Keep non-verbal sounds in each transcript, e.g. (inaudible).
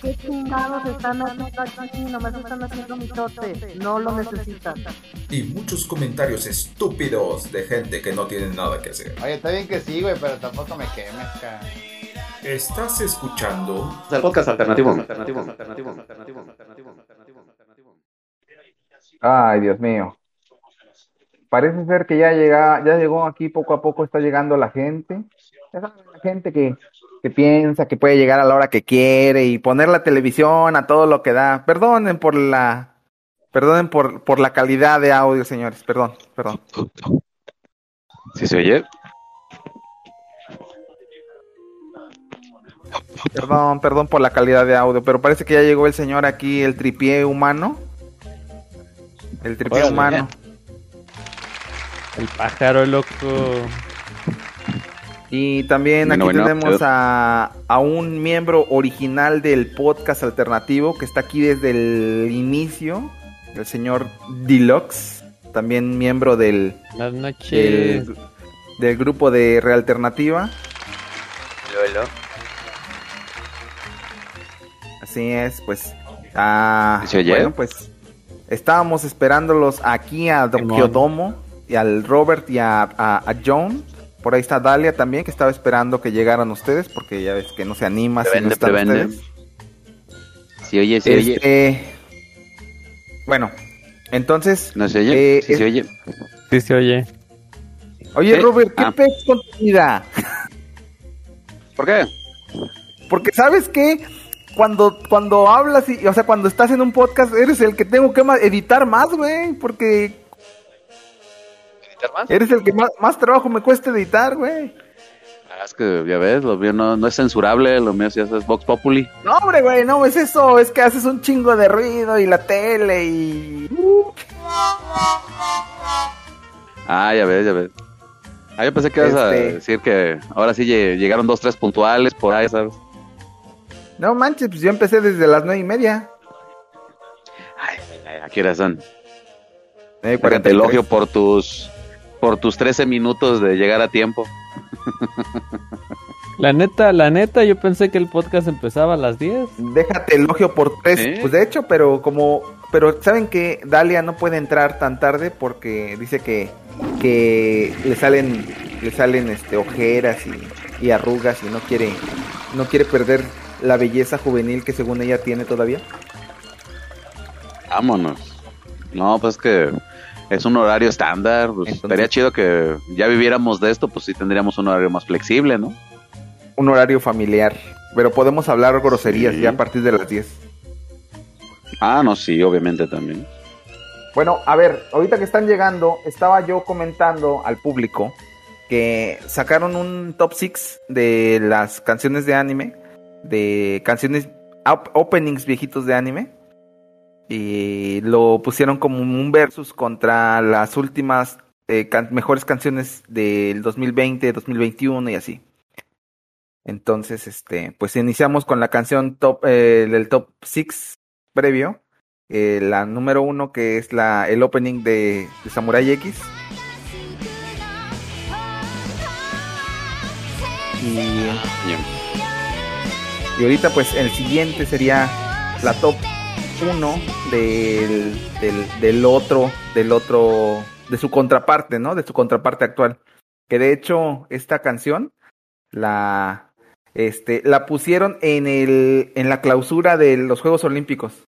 ¿Qué chingados están haciendo aquí? Nomás están haciendo mitote. No lo necesitan. y muchos comentarios estúpidos de gente que no tiene nada que hacer. Oye, está bien que sí, güey, pero tampoco me quemes, cara. Estás escuchando el podcast alternativo. alternativo, alternativo, alternativo, alternativo, alternativo, alternativo. Ay, Dios mío. Parece ser que ya llega, ya llegó aquí poco a poco, está llegando la gente. Ya saben, la gente que, que piensa que puede llegar a la hora que quiere y poner la televisión a todo lo que da. Perdonen por la, perdonen por, por la calidad de audio, señores. Perdón, perdón. ¿Sí se oye? Perdón, perdón por la calidad de audio, pero parece que ya llegó el señor aquí, el tripié humano. El tripié Órale. humano. El pájaro loco. Y también Bueno, aquí bueno, tenemos a, a un miembro original del podcast alternativo que está aquí desde el inicio, el señor Deluxe, también miembro del, noches. del, del grupo de Realternativa. Así es, pues. ah, ¿Se oye? bueno, pues estábamos esperándolos aquí a Don. Kiodomo y al Robert y a, a, a John. Por ahí está Dalia también, que estaba esperando que llegaran ustedes, porque ya ves que no se anima si no están prevende. ustedes. ¿Sí oye? ¿Sí oye? Este, Bueno, entonces, ¿No se oye? eh, ¿Sí es- se oye? Sí se oye. oye. Robert, ¿qué Ah. pez con tu vida? ¿Por qué? Porque sabes que cuando, cuando hablas y, o sea, cuando estás en un podcast, eres el que tengo que editar más, güey, porque Eres el que más, más trabajo me cuesta editar, güey. Ah, es que ya ves, lo mío no, no es censurable, lo mío sí es Vox Populi. No, hombre, güey, no es eso, es que haces un chingo de ruido y la tele y... Ah, ya ves, ya ves. Ah, yo pensé que ibas a Este- decir que ahora sí lle- llegaron dos, tres puntuales por ahí, ¿sabes? No manches, pues yo empecé desde las nueve y media. Ay, ay, ay, son. Cuarenta te y tres. elogio por tus por tus 13 minutos de llegar a tiempo. (laughs) La neta, la neta, yo pensé que el podcast empezaba a las 10. Déjate elogio por tres. Pues de hecho, pero como. Pero saben que Dalia no puede entrar tan tarde porque dice que, que le salen, le salen este ojeras y, y arrugas y no quiere, no quiere perder la belleza juvenil que según ella tiene todavía. Vámonos. No, pues que es un horario estándar. Pues Entonces- estaría chido que ya viviéramos de esto, pues sí tendríamos un horario más flexible, ¿no? Un horario familiar. Pero podemos hablar groserías Sí. ya a partir de las 10. Ah, no, sí, obviamente también. Bueno, a ver, ahorita que están llegando, estaba yo comentando al público que sacaron un top 6 de las canciones de anime, de canciones, op- openings viejitos de anime, y lo pusieron como un versus contra las últimas eh, mejores canciones del 2020, 2021 y así. Entonces, este, pues iniciamos con la canción top, eh, del top 6 previo, eh, la número uno que es la el opening de, Samurai X y ahorita pues el siguiente sería la top uno del, del, otro, del otro, de su contraparte, ¿no? De su contraparte actual. Que de hecho, esta canción la, este, la pusieron en, el, en la clausura de los Juegos Olímpicos.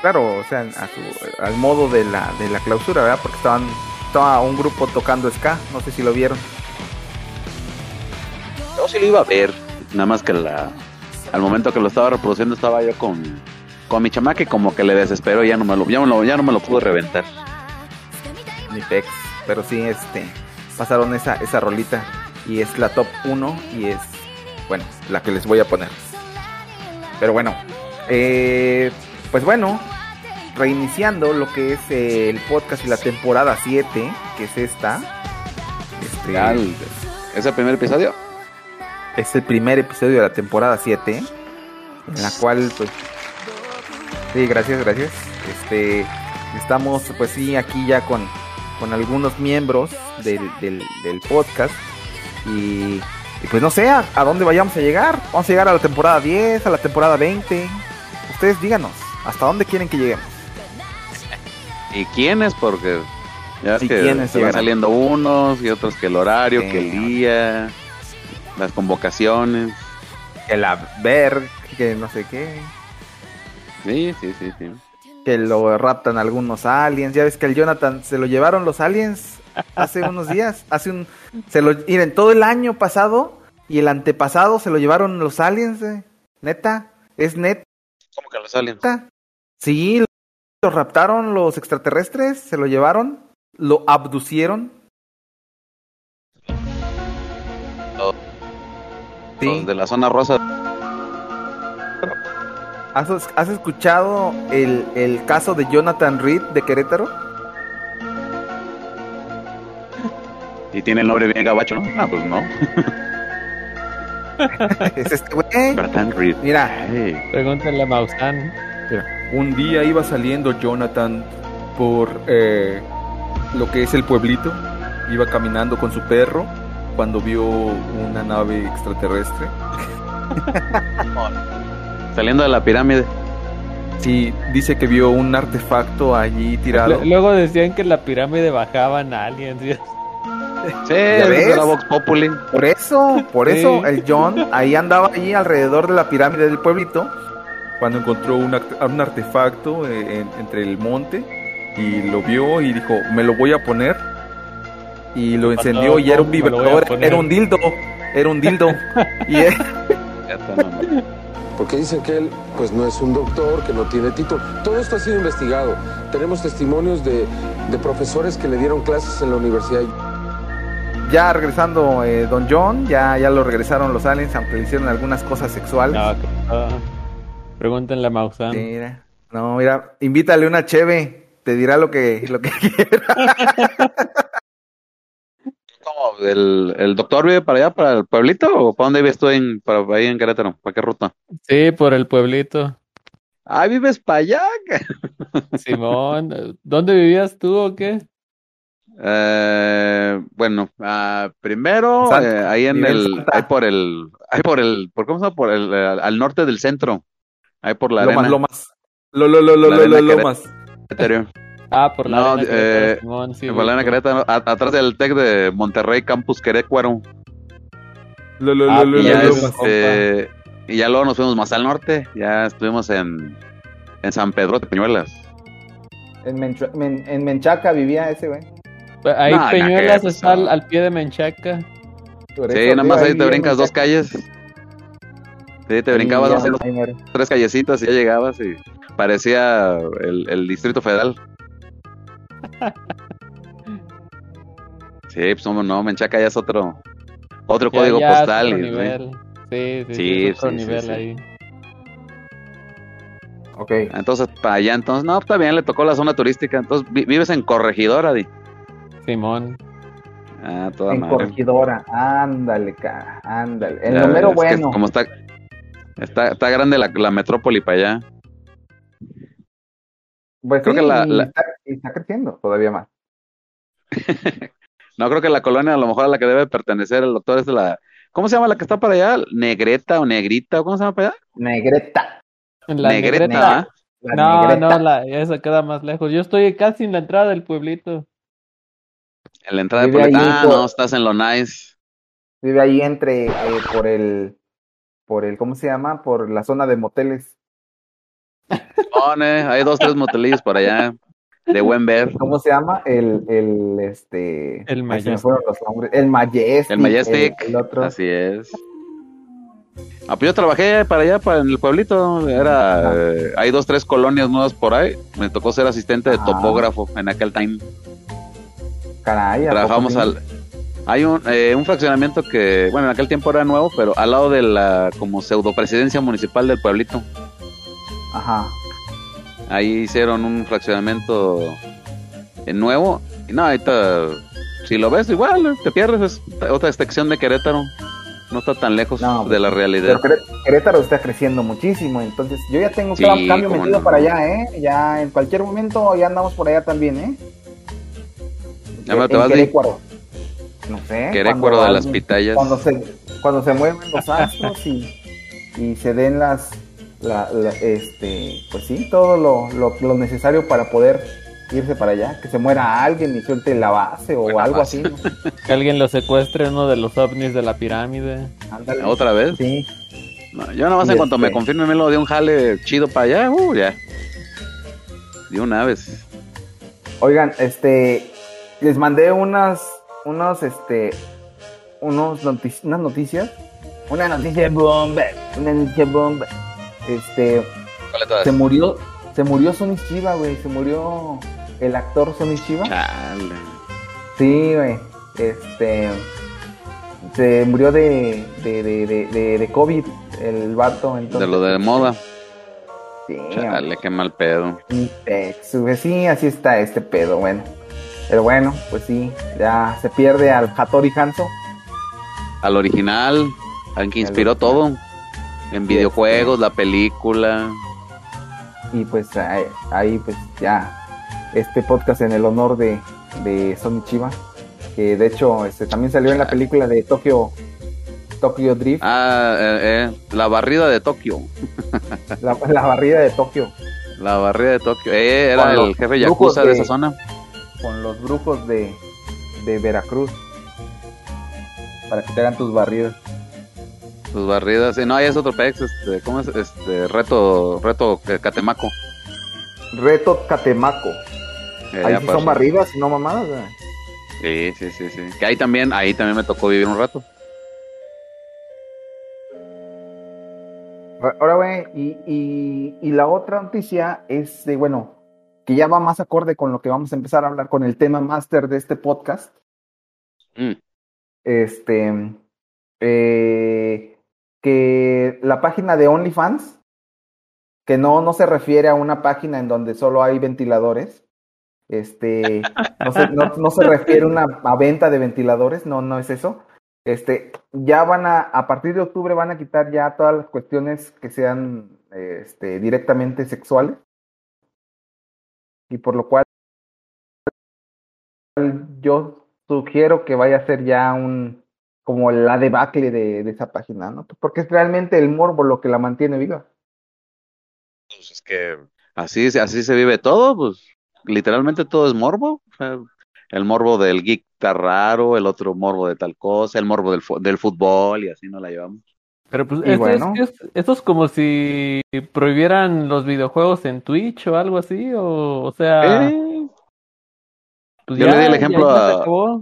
Claro, o sea, a su, al modo de la, de la clausura, ¿verdad? Porque estaban estaba un grupo tocando ska, no sé si lo vieron. Yo sí lo iba a ver. Nada más que la, al momento que lo estaba reproduciendo estaba yo con, con mi chamaca y como que le desespero y ya no me lo, ya lo, ya no me lo pude reventar. Ni pex, pero sí, este, pasaron esa, esa rolita y es la top 1 y es, bueno, la que les voy a poner. Pero bueno, Eh, pues bueno, reiniciando lo que es eh, el podcast y la temporada 7, que es esta. Este, Ya, el- ¿Es el primer episodio? es el primer episodio de la temporada 7, en la cual, pues, sí, gracias, gracias. Este, estamos, pues sí, aquí ya con, con algunos miembros del, del, del podcast y, y, pues no sé a, a dónde vayamos a llegar. Vamos a llegar a la temporada 10, a la temporada 20. Ustedes díganos, ¿hasta dónde quieren que lleguemos? ¿Y quiénes? Porque ya es ¿Y que quiénes se van saliendo unos y otros que el horario, Sí. que el día, las convocaciones. Que la ver, que no sé qué. Sí, sí, sí, sí. que lo raptan algunos aliens. Ya ves que el Jonathan se lo llevaron los aliens hace (laughs) unos días. Hace un. Se lo. Miren, todo el año pasado y el antepasado se lo llevaron los aliens. eh. Neta. Es neta. ¿Cómo que los aliens? Sí, lo raptaron los extraterrestres. Se lo llevaron. Lo abducieron. Los- Sí. De la zona rosa. ¿Has, has escuchado el, el caso de Jonathan Reed de Querétaro? Y tiene el nombre bien gabacho, ¿no? Ah, pues no. (laughs) es este güey. Jonathan Reed. Mira, Hey. Pregúntale a Maussan. Un día iba saliendo Jonathan por eh, lo que es el pueblito. Iba caminando con su perro cuando vio una nave extraterrestre. (laughs) Saliendo de la pirámide. Sí, dice que vio un artefacto allí tirado. Lu- Luego decían que en la pirámide bajaban aliens. ¿sí? La Vox Populi. Por eso, por Sí. eso el John ahí andaba allí alrededor de la pirámide del pueblito cuando encontró un, un artefacto eh, en- entre el monte y lo vio y dijo, me lo voy a poner. Y lo encendió y era un vibrador, era un dildo, era un dildo. (laughs) y. Porque dicen que él pues no es un doctor, que no tiene título. Todo esto ha sido investigado. Tenemos testimonios de, de profesores que le dieron clases en la universidad. ya regresando eh, Don John, ya, ya lo regresaron los aliens, aunque le hicieron algunas cosas sexuales. No, que- ah. Pregúntenle a Maussan. Mira, no, mira, invítale una cheve, te dirá lo que, lo que (laughs) quiera. ¿Cómo? ¿El, ¿El doctor vive para allá, para el pueblito? ¿O para dónde vives tú en, para, ahí en Querétaro? ¿Para qué ruta? Sí, por el pueblito. Ah, vives para allá. (laughs) Simón, ¿dónde vivías tú o qué? Eh, bueno, ah, primero eh, ahí en el, ahí por el, ahí por el, ¿por cómo se llama? Por el, eh, al norte del centro, ahí por la Lomas, arena lomas. Lo, lo, lo, lo, La lo, lo, lomas. Querétaro. (laughs) Ah, por la No, arena Querétaro, eh, Simón, sí, por la arena. Querétaro, a- atrás del Tec de Monterrey Campus Querécuaro. Lo, lo, Ah, lo, lo, Y y lo, ya, lo- lomas. este, y ya luego nos fuimos más al norte, ya estuvimos en, en San Pedro de Peñuelas. En, Menchu- Men- en Menchaca vivía ese güey. Ahí No, Peñuelas pues, está al, al pie de Menchaca. Sí, nada más ahí te brincas dos Menchaca. calles. Sí, te brincabas dos, tres callecitas y ya llegabas y parecía el, el Distrito Federal. Sí, pues no, no, Menchaca ya es otro, otro Ya- código ya es postal. otro nivel. Sí, sí, sí, Sí, es otro nivel sí. ahí. Ok. Entonces, para allá, entonces, no, está bien, le tocó la zona turística. Entonces, vi- vives en Corregidora, Di. Simón. Ah, toda En madre. Corregidora. Ándale, cara. Ándale. El Ya número ves, es que bueno. como está, está, está grande la, la metrópoli para allá. Pues creo sí, que la- Está, creciendo todavía más. (laughs) No, creo que la colonia a lo mejor a la que debe pertenecer el doctor es la... ¿Cómo se llama la que está para allá? ¿Negreta o Negrita? o ¿Cómo se llama para allá? Negreta. La Negreta. negreta. ¿ah? La No, negreta. no, la, esa queda más lejos. Yo estoy casi en la entrada del pueblito. En la entrada de Vive Puebla. ahí Ah, por- no, estás en lo nice. Vive ahí entre, eh, por el, por el, ¿cómo se llama? Por la zona de moteles. Pone, hay dos, tres motelillos por allá. De buen ver. ¿Cómo se llama? El, el, este. El Majestic. fueron los nombres. El Majestic. El Majestic. El, el otro. Así es. Ah, pues yo trabajé para allá, para en el pueblito. Era, eh, hay dos, tres colonias nuevas por ahí. Me tocó ser asistente de Ah. topógrafo en aquel time. Caray, ¿a poco Trabajamos al. Hay un, eh, un fraccionamiento que, bueno, en aquel tiempo era nuevo, pero al lado de la como pseudo presidencia municipal del pueblito. Ajá. Ahí hicieron un fraccionamiento eh, nuevo. Y no, ahorita, si lo ves, igual te pierdes. Es otra extensión de Querétaro. No está tan lejos No, de la realidad. Pero Queré- Querétaro está creciendo muchísimo, entonces yo ya tengo Sí, cam- cambio metido no. para allá, ¿eh? Ya en cualquier momento ya andamos por allá también, ¿eh? Ya me te En vas de. No sé. Querécuaro cuando de las pitayas. Cuando se, cuando se mueven los astros y, y se den las, la, la- este, pues sí, todo lo, lo, lo necesario para poder irse para allá, que se muera alguien y suelte la base o Buena algo base. así. ¿no? (laughs) Que alguien lo secuestre uno de los ovnis de la pirámide. Ándale. ¿Otra vez? Sí. No, yo nada más en cuanto me este- confirme me lo de un jale chido para allá, uh, ya. De una vez. Oigan, este, les mandé unas, unos, este, unos notic- unas noticias, una noticia bomba, una noticia bomba. Este, se murió, se murió Sonny Chiva, güey, se murió el actor Sonny Chiva. Chale. Sí, güey, este, se murió de, de, de, de, de, de COVID, el vato, entonces. De lo de moda. Sí, Chale, qué mal pedo. Sí, así está este pedo, bueno. Pero bueno, pues sí, ya se pierde al Hattori Hanzo. Al original, al que inspiró todo. En videojuegos, la película. Y pues ahí, ahí, pues ya, este podcast en el honor de, de Sony Chiva, que de hecho este, también salió en la película de Tokyo, Tokyo Drift, Ah, eh, eh, la barrida de Tokio. la, la barrida de Tokio, La barrida de Tokio. Eh, era el jefe yakuza de... de- esa zona. Con los brujos de, de Veracruz, para que te hagan tus barridas. Sus barridas. Sí, no, ahí es otro pex. Este, ¿Cómo es? Este, reto, reto eh, Catemaco. Reto Catemaco. Eh, Ahí sí son barridas, no mamadas. güey. Sí, sí, sí, sí. Que ahí también, ahí también me tocó vivir un rato. Ahora, güey, y, y, y la otra noticia es de, bueno, que ya va más acorde con lo que vamos a empezar a hablar con el tema máster de este podcast. Mm. Este, eh, que la página de OnlyFans, que no, no se refiere a una página en donde solo hay ventiladores, este, no se, no, no se refiere a una a venta de ventiladores, no, no es eso. Este, ya van a, a partir de octubre van a quitar ya todas las cuestiones que sean este, directamente sexuales. Y por lo cual yo sugiero que vaya a ser ya un como la debacle de, esa página, ¿no? Porque es realmente el morbo lo que la mantiene viva. Pues es que así, así se vive todo, pues literalmente todo es morbo. El morbo del geek está raro, el otro morbo de tal cosa, el morbo del, del fútbol y así nos la llevamos. Pero pues esto, bueno. es, es- esto es como si prohibieran los videojuegos en Twitch o algo así, o, o sea, Eh, pues yo ya, (laughs) le di el ejemplo a-.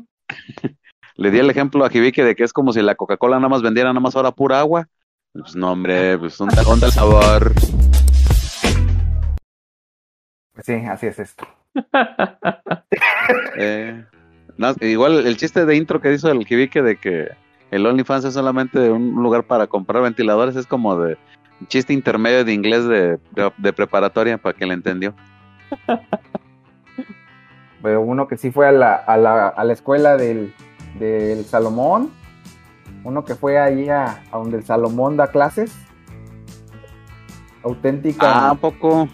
Le di el ejemplo a Jibique de que es como si la Coca-Cola nada más vendiera nada más ahora pura agua. Pues no, hombre, pues ¿dónde, dónde el sabor? Sí, así es esto. (laughs) Eh, no, igual el chiste de intro que hizo el Jibique de que el OnlyFans es solamente un lugar para comprar ventiladores es como de chiste intermedio de inglés de, de, de preparatoria para que le entendió. (laughs) Pero uno que sí fue a la, a la, a la escuela del, del Salomón, uno que fue ahí a, a donde el Salomón da clases, auténtica Ah, ¿a poco?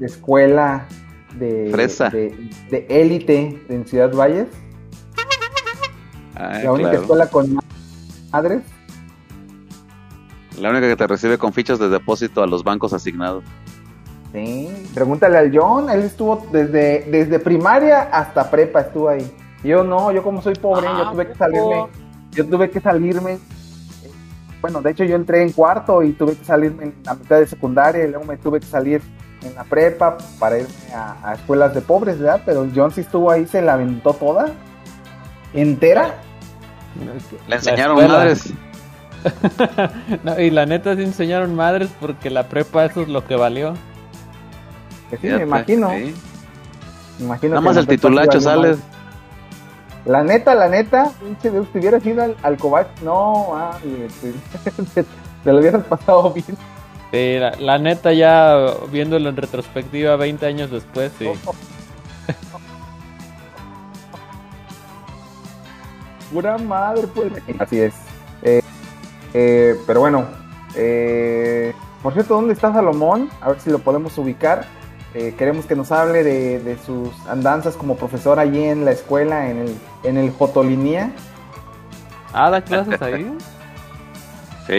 escuela de Fresa. de de élite en Ciudad Valles, Ah, la única claro. escuela con ma- madres. La única que te recibe con fichas de depósito a los bancos asignados. Sí, pregúntale al John, él estuvo desde, desde primaria hasta prepa estuvo ahí. Yo no, yo como soy pobre, yo tuve que salirme, yo tuve que salirme. Bueno, de hecho yo entré en cuarto y tuve que salirme en la mitad de secundaria y luego me tuve que salir en la prepa para irme a, a escuelas de pobres, ¿verdad? Pero el John sí estuvo ahí, se la aventó toda, entera. Le enseñaron madres. (laughs) No, y la neta sí enseñaron madres porque la prepa eso es lo que valió. Que sí, Fíjate, me imagino. sí. Me imagino Nada más el titulacho sí valió sale. más. La neta, la neta, pinche Dios, si hubieras ido al, al Covach, no, ah, (laughs) te, te lo hubieras pasado bien. Sí, la, la neta ya viéndolo en retrospectiva 20 años después, sí. Pura madre, pues. Así es. Eh, eh, pero bueno, eh, por cierto, ¿dónde está Salomón? A ver si lo podemos ubicar. Eh, queremos que nos hable de, de sus andanzas como profesor allí en la escuela, en el, en el Jotolinía. Ah, da clases ahí. (laughs) Sí,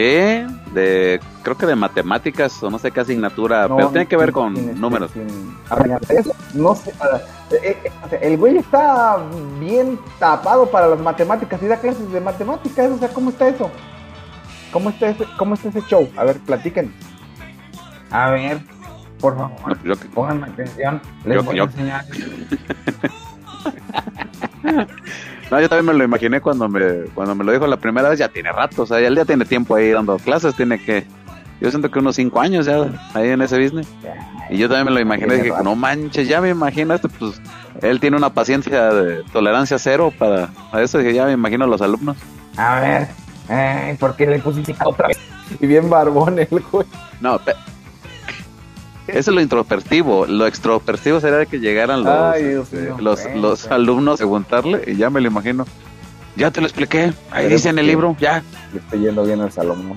de creo que de matemáticas o no sé qué asignatura, No, pero tiene que ver sin- con sin, números. sin- eso, no sé. eh, eh, el güey está bien tapado para las matemáticas y da clases de matemáticas. O sea, ¿cómo está eso? ¿Cómo está ese, cómo está ese show? A ver, platiquen. A ver, por favor, No, yo que- pónganme atención. Les Yo- voy yo- a enseñar. (laughs) (laughs) No, yo también me lo imaginé cuando me cuando me lo dijo la primera vez, ya tiene rato, o sea, él ya tiene tiempo ahí dando clases, tiene que yo siento que unos cinco años ya ahí en ese business. Y yo también me lo imaginé, dije, no manches, ya me imagino esto, pues él tiene una paciencia de tolerancia cero para, para eso, dije, ya me imagino a los alumnos. A ver, ay, ¿por qué le pusiste otra vez? Y bien barbón el güey. No, eso es lo introspectivo, lo extrospectivo sería que llegaran los, Ay, Dios este, los, los alumnos a preguntarle y ya me lo imagino. Ya te lo expliqué, ahí Pero dice en el libro, ya. Le estoy yendo bien al Salomón.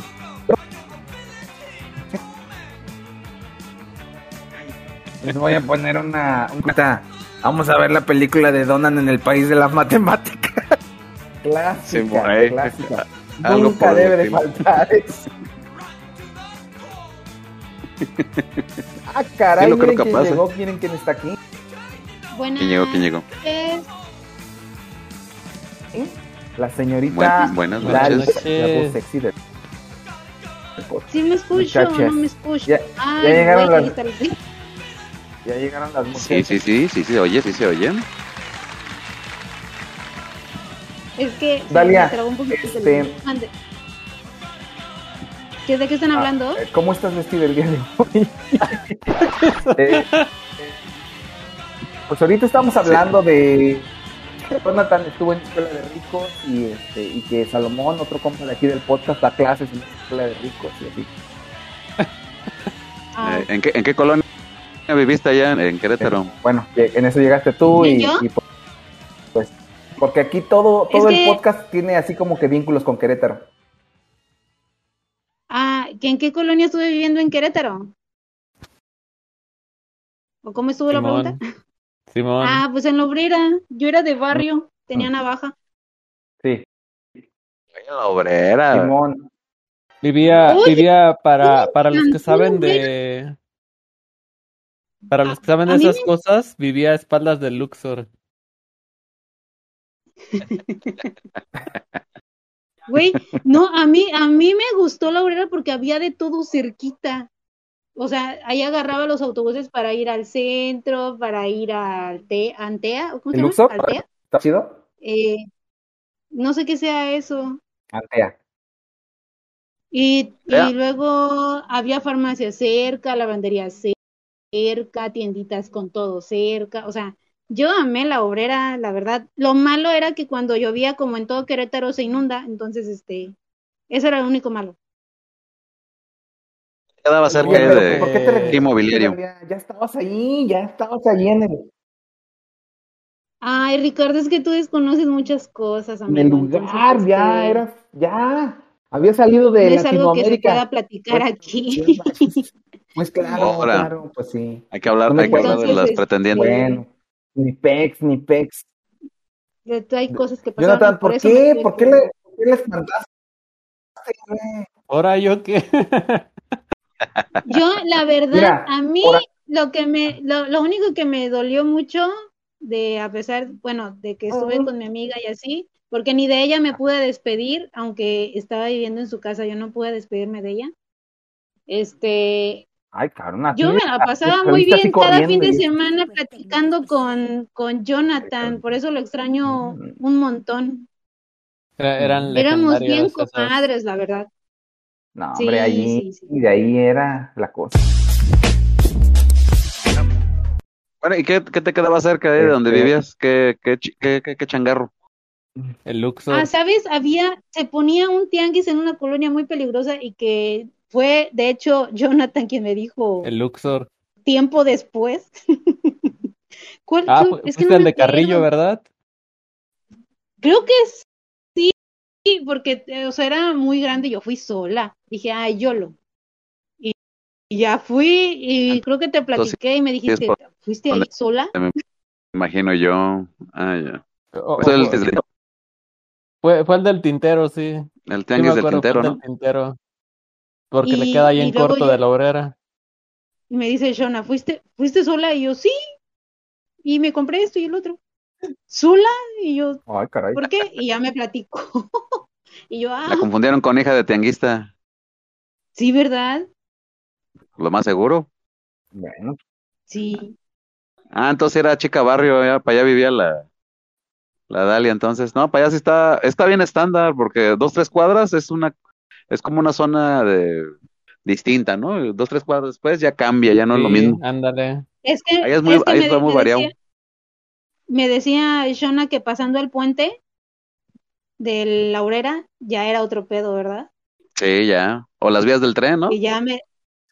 Les voy a poner una, una- Vamos a ver la película de Donan en el país de las matemáticas. clásica, Sí, por ahí. clásica. Algo Nunca debe de estilo. faltar eso. (laughs) ah, caray, Sí, miren quién ¿eh? llegó, miren quién está aquí. Buenas ¿Quién llegó? ¿Quién llegó? noches. La señorita Buen- buenas noches. la voz sexy. ¿Sí me escucho Muchachas. no me escucho? Ya- Ay, ya llegaron güey, las- Ya llegaron las mujeres. Sí, sí, sí, sí, sí, oye, sí se oye. Es que Dalia, me trabó un poquito este-. ¿Qué, ¿De qué están hablando? Eh, ¿Cómo estás vestido el día de hoy? (laughs) Eh, pues ahorita estamos hablando de que Jonathan estuvo en escuela de ricos y este y que Salomón, otro compa de aquí del podcast, da clases en escuela de ricos y así. Ah, Eh, ¿en, qué, ¿En qué colonia viviste allá en, en Querétaro? Bueno, en eso llegaste tú y, ¿Y pues, pues, porque aquí todo todo Es el que- podcast tiene así como que vínculos con Querétaro. ¿Que ¿en qué colonia estuve viviendo en Querétaro? ¿O cómo estuvo la pregunta? Simón. Ah, pues en la obrera. Yo era de barrio, tenía navaja. Sí, La obrera. Simón. Vivía, vivía para, ¿cómo para los que saben de. Para los que saben de esas me- cosas, vivía a espaldas del Luxor. (laughs) Güey, no, a mí, a mí me gustó la obrera porque había de todo cerquita. O sea, ahí agarraba los autobuses para ir al centro, para ir a Alte- Antea, ¿o ¿cómo se ¿El llama? Altea. ¿Está chido? Eh, no sé qué sea eso. Antea. Y, Ya. y luego había farmacia cerca, lavandería cerca, tienditas con todo cerca. O sea, yo amé la obrera, la verdad. Lo malo era que cuando llovía, como en todo Querétaro, se inunda. Entonces, este, eso era lo único malo. Quedaba cerca de ¿por qué te regresaste, inmobiliario. Ya estabas ahí, ya estabas allí en el, Ay, Ricardo, es que tú desconoces muchas cosas, en el amigo. lugar, Entonces, ya este, era, ya, había salido de no es algo que se pueda platicar Pues, aquí. (laughs) Pues claro, Ahora. claro, pues sí. Hay que hablar, hay que hablar de las este, pretendientes. Bueno, ni pex, ni pex. Hay cosas que pasaron Jonathan, por ¿por qué? ¿Por qué le, por qué le espantaste? güey? Ahora yo qué. Yo, la verdad, Mira, a mí lo que me, lo, lo único que me dolió mucho de, a pesar, bueno, de que estuve con mi amiga y así, porque ni de ella me pude despedir, aunque estaba viviendo en su casa, yo no pude despedirme de ella. Este, Ay, cabrón, así yo me la pasaba muy bien cada fin de y- semana platicando con, con Jonathan, por eso lo extraño Mm. un montón. Era- eran Éramos bien comadres, la verdad. No, Sí, hombre, allí, sí, sí. y de ahí era la cosa. Bueno, ¿y qué, qué te quedaba cerca de donde Este- vivías? ¿Qué, qué, qué, qué- qué changarro? El Luxor. Ah, ¿sabes? Había, se ponía un tianguis en una colonia muy peligrosa y que Fue, de hecho, Jonathan quien me dijo El Luxor. tiempo después. (laughs) ¿Cuál- Ah, qué- fu- es que no el de Carrillo. ¿verdad? Creo que sí, sí, porque, eh, o sea, era muy grande y yo fui sola. Dije, ay, YOLO. Y, y ya fui y creo que te platiqué y me dijiste, por- ¿fuiste ahí sola? Me imagino yo. Ah, ya. O- Pues el, o- fue, fue el del tintero, sí. el Sí tianguis del fue tintero, el ¿no? del tintero. Porque le queda ahí en corto yo- de la obrera. Y me dice Shona, ¿fuiste, ¿fuiste sola? Y yo, sí. Y me compré esto y el otro. ¿Sola? Y yo, Ay, caray. ¿por qué? Y ya me platicó. (laughs) y yo, ah, La confundieron con hija de tianguista, sí, ¿verdad? lo más seguro. Bueno, Sí. Ah, entonces era chica barrio, ya, para allá vivía la, la Dalia, entonces. No, para allá sí está, está bien estándar, porque dos, tres cuadras es una, es como una zona de distinta, ¿no? Dos, tres cuadras después ya cambia, ya no es lo mismo. ándale. Es que, Ahí es muy- es que ahí me, está muy me variado. decía, me decía Shona que pasando el puente de la Aurera ya era otro pedo, ¿verdad? Sí, ya. O las vías del tren, ¿no? Y ya me,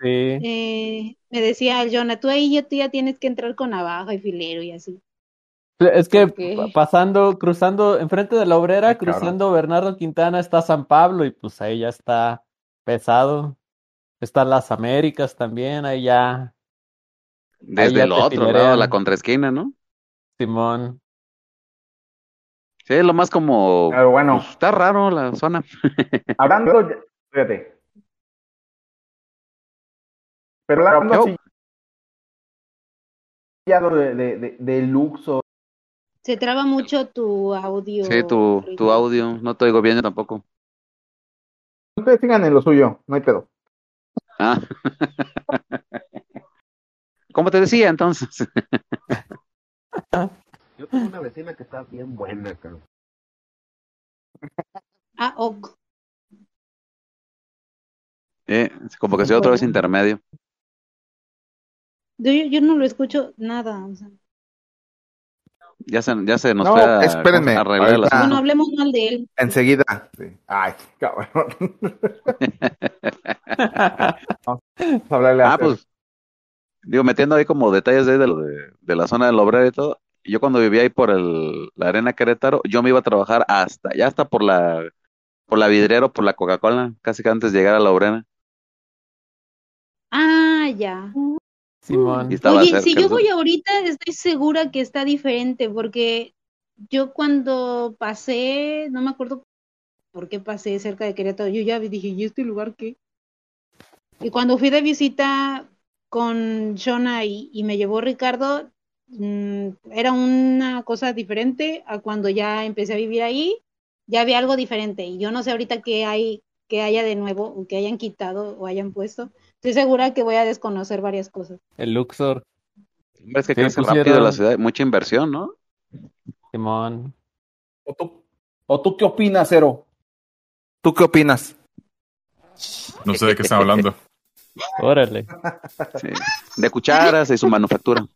Sí. eh, me decía el Jonah, tú ahí ya, tú ya tienes que entrar con navaja y filero y así. Es que pasando, cruzando, enfrente de la obrera, Ay, cabrón. cruzando Bernardo Quintana está San Pablo y pues ahí ya está pesado. Están las Américas también, ahí ya, Desde ya el otro lado, la contraesquina, ¿no? Simón. Sí, lo más como, pero bueno, pues, está raro la zona. (laughs) hablando, fíjate. Pero hablando así, ya de, de, de, de Luxor, Se traba mucho tu audio. Sí, tu, tu audio, no te oigo bien yo tampoco. ustedes sigan en lo suyo, no hay pedo. Ah. (laughs) Como te decía, entonces. (laughs) Yo tengo una vecina que está bien buena, cabrón. Ah, ok. Eh, como que soy otra vez intermedio. Yo, yo no lo escucho nada. o sea. Ya se, ya se nos No, fue a, espérenme, a asunto. Bueno, hablemos mal de él. Enseguida. Sí. Ay, cabrón. (laughs) (laughs) Vamos a hablarle a Ah, pues, digo, metiendo ahí como detalles de, ahí de, lo de, de la zona del obrero y todo. Yo cuando vivía ahí por el, la arena Querétaro, yo me iba a trabajar hasta, ya hasta por la, por la vidriero, por la Coca-Cola, casi que antes de llegar a la obrera. Ah, ya. Simón. Y estaba Oye, cerca si yo voy ahorita, estoy segura que está diferente, porque yo cuando pasé, no me acuerdo por qué pasé cerca de Querétaro, yo ya dije, ¿y este lugar qué? Y cuando fui de visita con Shona y, y me llevó Ricardo, mm, era una cosa diferente a cuando ya empecé a vivir ahí, ya había algo diferente. Y yo no sé ahorita qué hay, qué haya de nuevo, o que hayan quitado o hayan puesto. Estoy segura que voy a desconocer varias cosas. El Luxor. Hombre, Es que Sí, crece pusieron- rápido la ciudad, mucha inversión, ¿no? Simón. ¿O tú, ¿O tú qué opinas, Cero? ¿Tú qué opinas? No sé de qué están hablando. (laughs) Órale. Sí. De cucharas y su manufactura.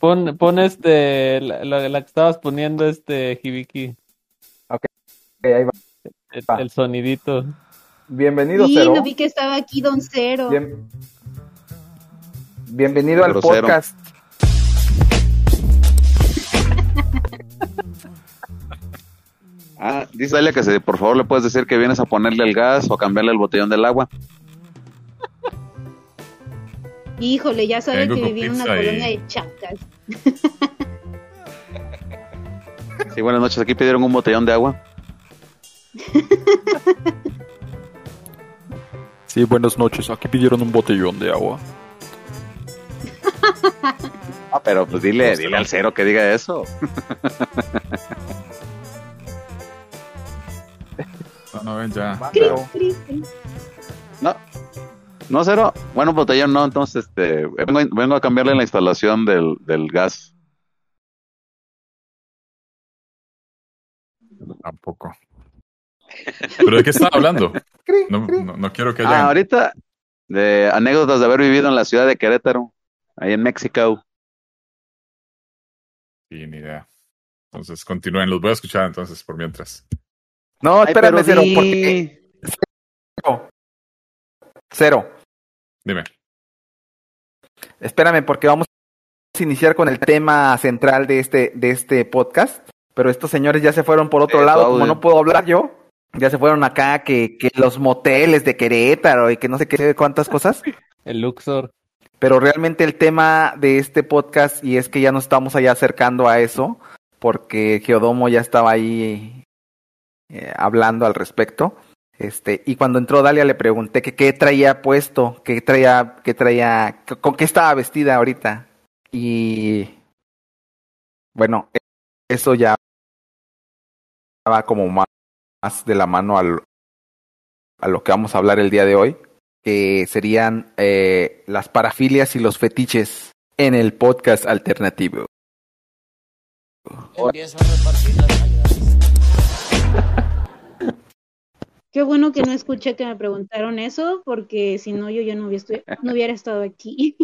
Pon, pon este, la, la- la que estabas poniendo, este, Hibiki. Ok, ahí va. El, Va. el sonidito. Bienvenido, Sí, Cero. no vi que estaba aquí Don Cero. Bien- Bienvenido al podcast. (laughs) Ah, dice Dalia que se, por favor le puedes decir que vienes a ponerle el gas o a cambiarle el botellón del agua. Híjole, ya sabe que viví en una y- colonia de chacas. Sí, buenas noches. Aquí pidieron un botellón de agua. (laughs) Sí, buenas noches. Aquí pidieron un botellón de agua. Ah, pero pues dile, dile al cero que diga eso. No, no, ven ya. No, no cero. Bueno, botellón no. Entonces, este, vengo, vengo a cambiarle la instalación del, del gas. Tampoco. ¿Pero de qué están hablando? (laughs) Cri, No, cri. no, no quiero que Ah, hayan... ahorita de anécdotas de haber vivido en la ciudad de Querétaro, ahí en México. Sí, ni idea. Entonces, continúen. Los voy a escuchar entonces por mientras. No, Ay, espérame, pero Cero, di- porque Cero. Dime. Espérame, porque vamos a iniciar con el tema central de este, de este podcast. Pero estos señores ya se fueron por otro Eh, lado, como no puedo hablar yo. Ya se fueron acá, que, que los moteles de Querétaro y que no sé qué cuántas cosas. (laughs) El Luxor. Pero realmente el tema de este podcast, y es que ya nos estamos allá acercando a eso, porque Geodomo ya estaba ahí eh, hablando al respecto. Este, y cuando entró Dalia le pregunté que qué traía puesto, qué traía, qué traía, con qué estaba vestida ahorita. Y bueno, eso ya va como más más de la mano al- a lo que vamos a hablar el día de hoy, que serían eh, las parafilias y los fetiches en el podcast alternativo. Empiezo a repartir las Qué bueno que no escuché que me preguntaron eso, porque si no, yo ya no hubiera, estu- no hubiera estado aquí.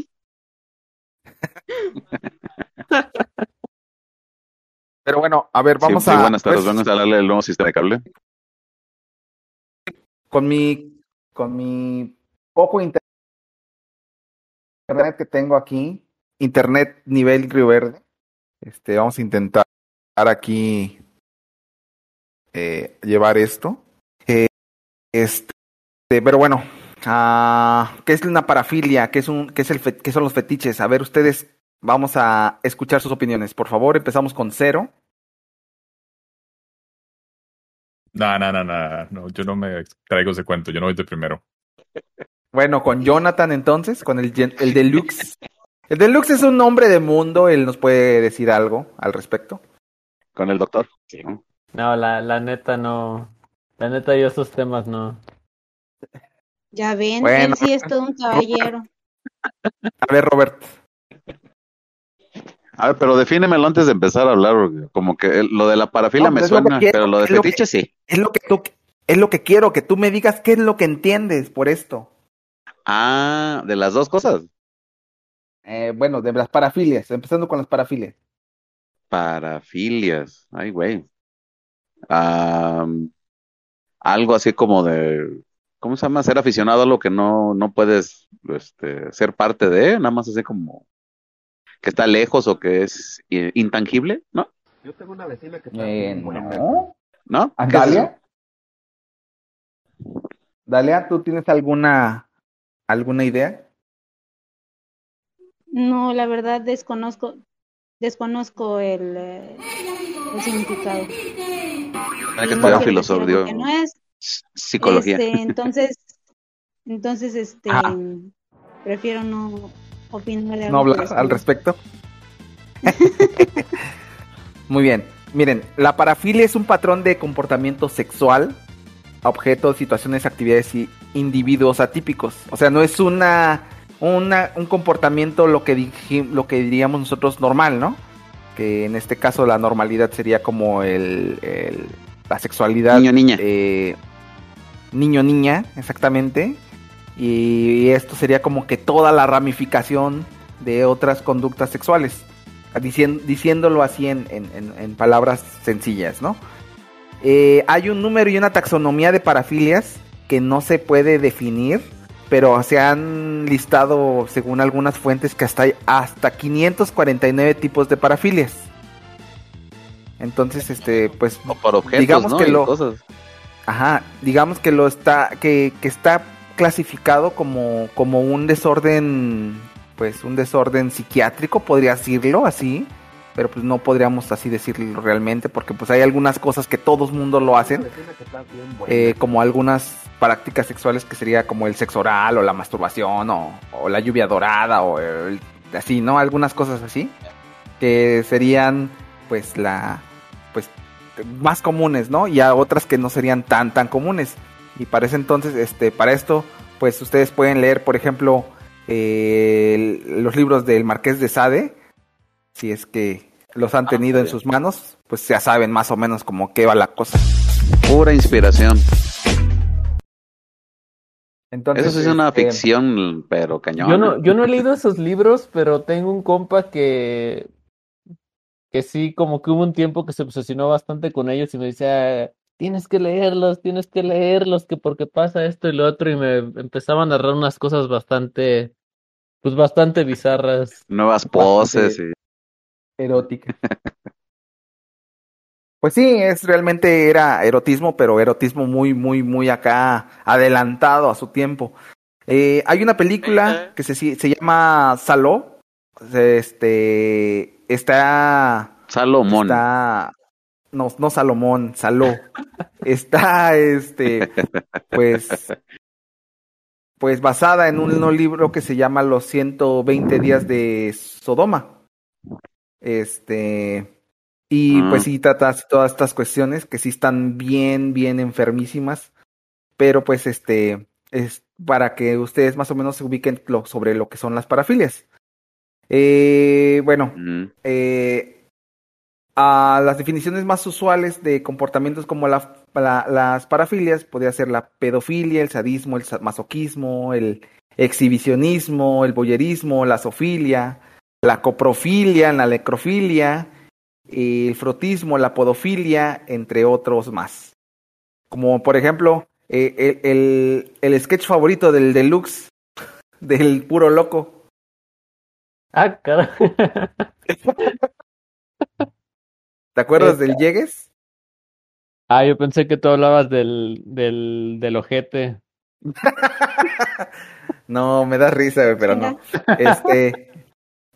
Pero bueno, a ver, vamos sí, a sí, buenas tardes. pues, Vamos a darle el nuevo sistema de cable. Con mi con mi poco inter- internet que tengo aquí, internet nivel Río Verde. Este, vamos a intentar aquí eh, llevar esto. Eh, este, pero bueno, ah, ¿qué es una parafilia? ¿Qué es un qué es el qué son los fetiches? A ver, ustedes vamos a escuchar sus opiniones. Por favor, empezamos con cero. No, no, no, no, no. Yo no me traigo ese cuento. Yo no voy de primero. Bueno, con Jonathan entonces, con el, el Deluxe. El Deluxe es un hombre de mundo, él nos puede decir algo al respecto. Con el doctor. No, la, la neta no. La neta yo esos temas no. Ya ven, Bueno. él sí es todo un caballero. A ver, Robert. A ver, pero defínemelo antes de empezar a hablar, porque como que el- lo de la parafilia No, me pues lo suena, quiero, pero lo de fetiche sí. Es lo que tú, es lo que quiero, que tú me digas qué es lo que entiendes por esto. Ah, de las dos cosas. Eh, bueno, de las parafilias, empezando con las parafilias. Parafilias. Ay, güey. Algo así como de, ¿cómo se llama? Ser aficionado a lo que no, no puedes este, ser parte de, nada más así como que está lejos o que es eh, intangible, ¿no? Yo tengo una vecina que está Eh, no. ¿No? ¿A ¿Qué es eso? Dalia? Dalia, ¿tú tienes alguna, alguna idea? No, la verdad desconozco, desconozco el, eh, el significado. Hay que No estudiar filosofía, que no es. psicología. Este, entonces, entonces, este, Ajá. prefiero no opinar ¿No hablar al respecto? (laughs) Muy bien. Miren, la parafilia es un patrón de comportamiento sexual, objetos, situaciones, actividades y individuos atípicos. O sea, no es una, una un comportamiento lo que diji- lo que diríamos nosotros normal, ¿no? Que en este caso la normalidad sería como el, el- la sexualidad Niño, niña. eh, niño niña, exactamente. Y esto sería como que toda la ramificación de otras conductas sexuales. Dicien- diciéndolo así en, en- en- en palabras sencillas, ¿no? Eh, hay un número y una taxonomía de parafilias que no se puede definir, pero se han listado, según algunas fuentes, que hasta hay hasta 549 tipos de parafilias. Entonces, este, pues, O por objetos, digamos ¿no? que Y lo, cosas. Ajá, digamos que lo está, que, que está clasificado como, como un desorden, pues un desorden psiquiátrico, podría decirlo así, pero pues no podríamos así decirlo realmente, porque pues hay algunas cosas que todo el mundo lo hacen, eh, como algunas prácticas sexuales que sería como el sexo oral o la masturbación o, o la lluvia dorada o el- así, ¿no? Algunas cosas así, que serían pues la, pues más comunes, ¿no? Y a otras que no serían tan tan comunes. Y para ese entonces, este, para esto, pues ustedes pueden leer, por ejemplo, eh, los libros del Marqués de Sade, si es que los han tenido en sus manos, pues ya saben más o menos como qué va la cosa. Pura inspiración. Entonces, Eso sí es una este, ficción, pero cañón. Yo no, yo no he leído esos libros, pero tengo un compa que, que sí, como que hubo un tiempo que se obsesionó bastante con ellos y me decía, tienes que leerlos, tienes que leerlos, que porque pasa esto y lo otro, y me empezaba a narrar unas cosas bastante, pues bastante bizarras. Nuevas poses y... Erótica. (laughs) Pues sí, es realmente era erotismo, pero erotismo muy, muy, muy acá adelantado a su tiempo. Eh, hay una película que se, se llama Saló. Este está. Salomón. Está. No, no Salomón, Saló. está este. Pues. Pues basada en un, un libro que se llama Los 120 días de Sodoma. Este. Y pues sí trata todas estas cuestiones que sí están bien, bien enfermísimas. Pero pues este es para que ustedes más o menos se ubiquen lo- sobre lo que son las parafilias. Eh, bueno, eh, a las definiciones más usuales de comportamientos como la- la- las parafilias podría ser la pedofilia, el sadismo, el masoquismo, el exhibicionismo, el boyerismo, la zoofilia, la coprofilia, la necrofilia, el frotismo, la podofilia, entre otros más. Como por ejemplo, eh, el, el, el sketch favorito del deluxe, (laughs) del puro loco. Ah, cara. (laughs) ¿Te acuerdas Este- del Llegues? Ah, yo pensé que tú hablabas del, del, del ojete. (laughs) No, me da risa, güey, pero no. Este,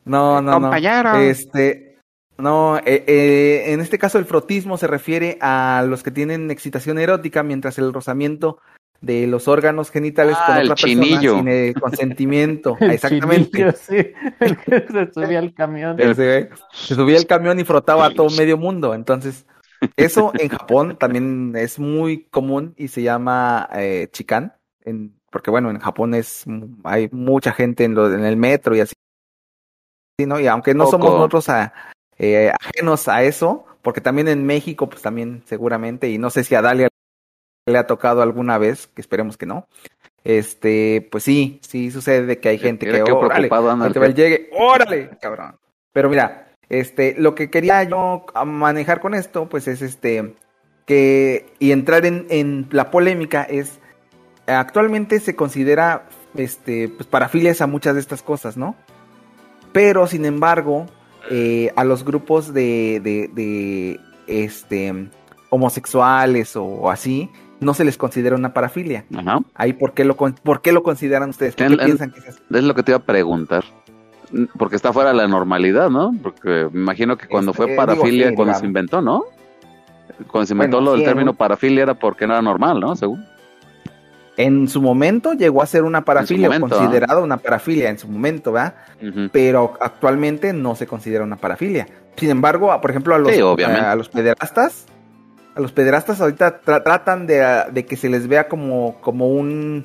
no, no, no. Compañero. Este, no, eh, eh, en este caso el frotismo se refiere a los que tienen excitación erótica, mientras el rozamiento de los órganos genitales Ah, con el otra chinillo. persona sin el consentimiento. (laughs) El Exactamente. chinillo, sí, el que se subía al camión. Güey, se subía el camión y frotaba a todo medio mundo. Entonces, eso en Japón también es muy común y se llama eh, chikan, en, porque bueno, en Japón es hay mucha gente en, lo, en el metro y así, ¿sí, ¿no? Y aunque no somos nosotros a- eh, ajenos a eso, porque también en México, pues también seguramente, y no sé si a Dalia le ha tocado alguna vez, que esperemos que no. Este, pues sí, sí sucede que hay gente Mira que órale, jefe. llegue, órale, cabrón. Pero mira, este, lo que quería yo manejar con esto, pues es este, que, y entrar en, en la polémica es, actualmente se considera, este, pues parafilias a muchas de estas cosas, ¿no? Pero, sin embargo, eh, a los grupos de, de, de, este, homosexuales o así, no se les considera una parafilia. Ajá. Ahí, ¿por qué lo, por qué lo consideran ustedes? ¿Por qué En- en- piensan que es así? Es lo que te iba a preguntar. Porque está fuera de la normalidad, ¿no? Porque me imagino que cuando Este, fue digo, parafilia, sí, cuando se inventó, ¿no? Cuando se inventó Bueno, lo del sí, término parafilia era porque no era normal, ¿no? Según. En su momento llegó a ser una parafilia, momento, ¿ah? considerada una parafilia en su momento, ¿verdad? Pero actualmente no se considera una parafilia. Sin embargo, a- por ejemplo, a los, Sí, a, a los pederastas, a los pederastas ahorita tra- tratan de, de que se les vea como, como un,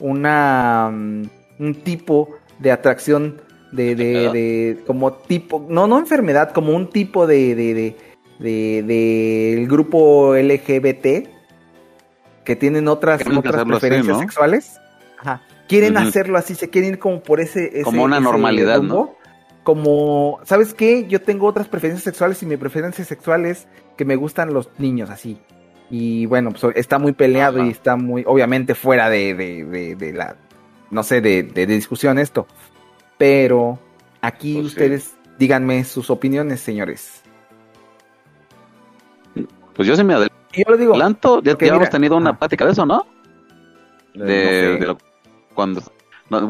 una, mm, un tipo de atracción de, de, de- como tipo, no, no enfermedad, como un tipo de, de, de, de- del grupo LGBT que tienen otras, Quieren otras así, preferencias ¿no? sexuales. Ajá. Quieren hacerlo así, se quieren ir como por ese, ese- Como una ese normalidad, rumbo. Como, ¿sabes qué? Yo tengo otras preferencias sexuales y mi preferencia sexual es que me gustan los niños así. Y bueno, pues está muy peleado Ajá. y está muy, obviamente fuera de, de, de, de la, no sé, de, discusión esto. Pero aquí Pues sí. ustedes díganme sus opiniones, señores. Pues yo se me Y yo lo digo, adelanto, ya, ya hemos tenido una plática de eso, ¿no? De, no sé. de lo- cuando no,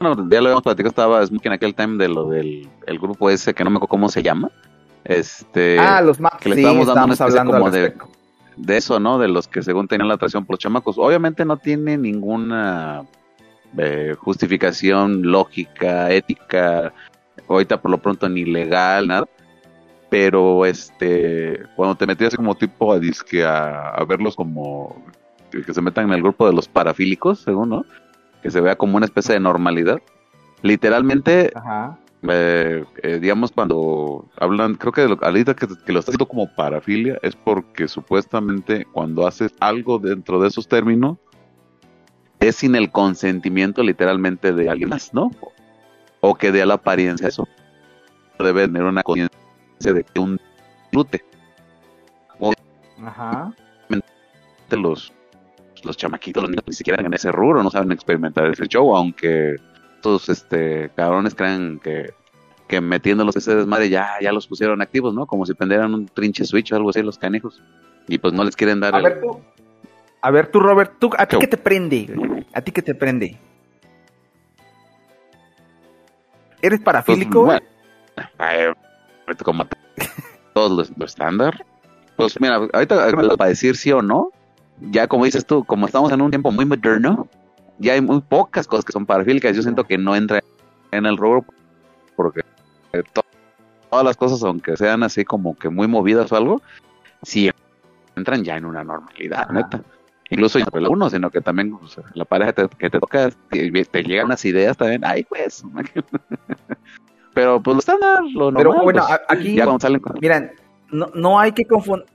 bueno, ya lo habíamos platicado, estaba en aquel time de lo del el grupo ese que no me acuerdo cómo se llama. Este ah, los maps, que le sí, estábamos dando una hablando como de, de eso, ¿no? De los que según tenían la atracción por los chamacos. Obviamente no tiene ninguna eh, justificación lógica, ética, ahorita por lo pronto ni legal, nada. Pero este, cuando te metías como tipo a disque a, a verlos como que, que se metan en el grupo de los parafílicos, según, ¿no? Que se vea como una especie de normalidad. Literalmente, Ajá. Eh, eh, digamos, cuando hablan, creo que de lo, ahorita que, que lo estás haciendo como parafilia es porque supuestamente cuando haces algo dentro de esos términos es sin el consentimiento literalmente de alguien más, ¿no? O que dé la apariencia a eso. Debe tener una conciencia de que un disfrute. Ajá. los, los chamaquitos, los niños ni siquiera en ese rubro, no saben experimentar ese show, aunque estos este, cabrones crean que, que metiéndolos ese desmadre ya, ya los pusieron activos, ¿no? Como si prendieran un trinche switch o algo así los canijos. Y pues no les quieren dar A el... ver tú, a ver tú, Robert, tú, ¿a ti qué te prende? ¿A ti qué te prende? ¿Eres parafílico? Pues, bueno, ay, como (laughs) todos los, lo estándar. Pues mira, ahorita para decir sí o no, ya como dices tú, como estamos en un tiempo muy moderno, ya hay muy pocas cosas que son parafílicas. Yo siento que no entra en el rubro porque to- todas las cosas, aunque sean así como que muy movidas o algo, sí entran ya en una normalidad, neta. Incluso no uno, sino que también o sea, la pareja te- que te toca, te, te llegan unas ideas también, ay pues. (laughs) Pero pues lo estándar, lo normal. Pero bueno, pues, aquí, ya salen con- miren, no, no hay que confundir,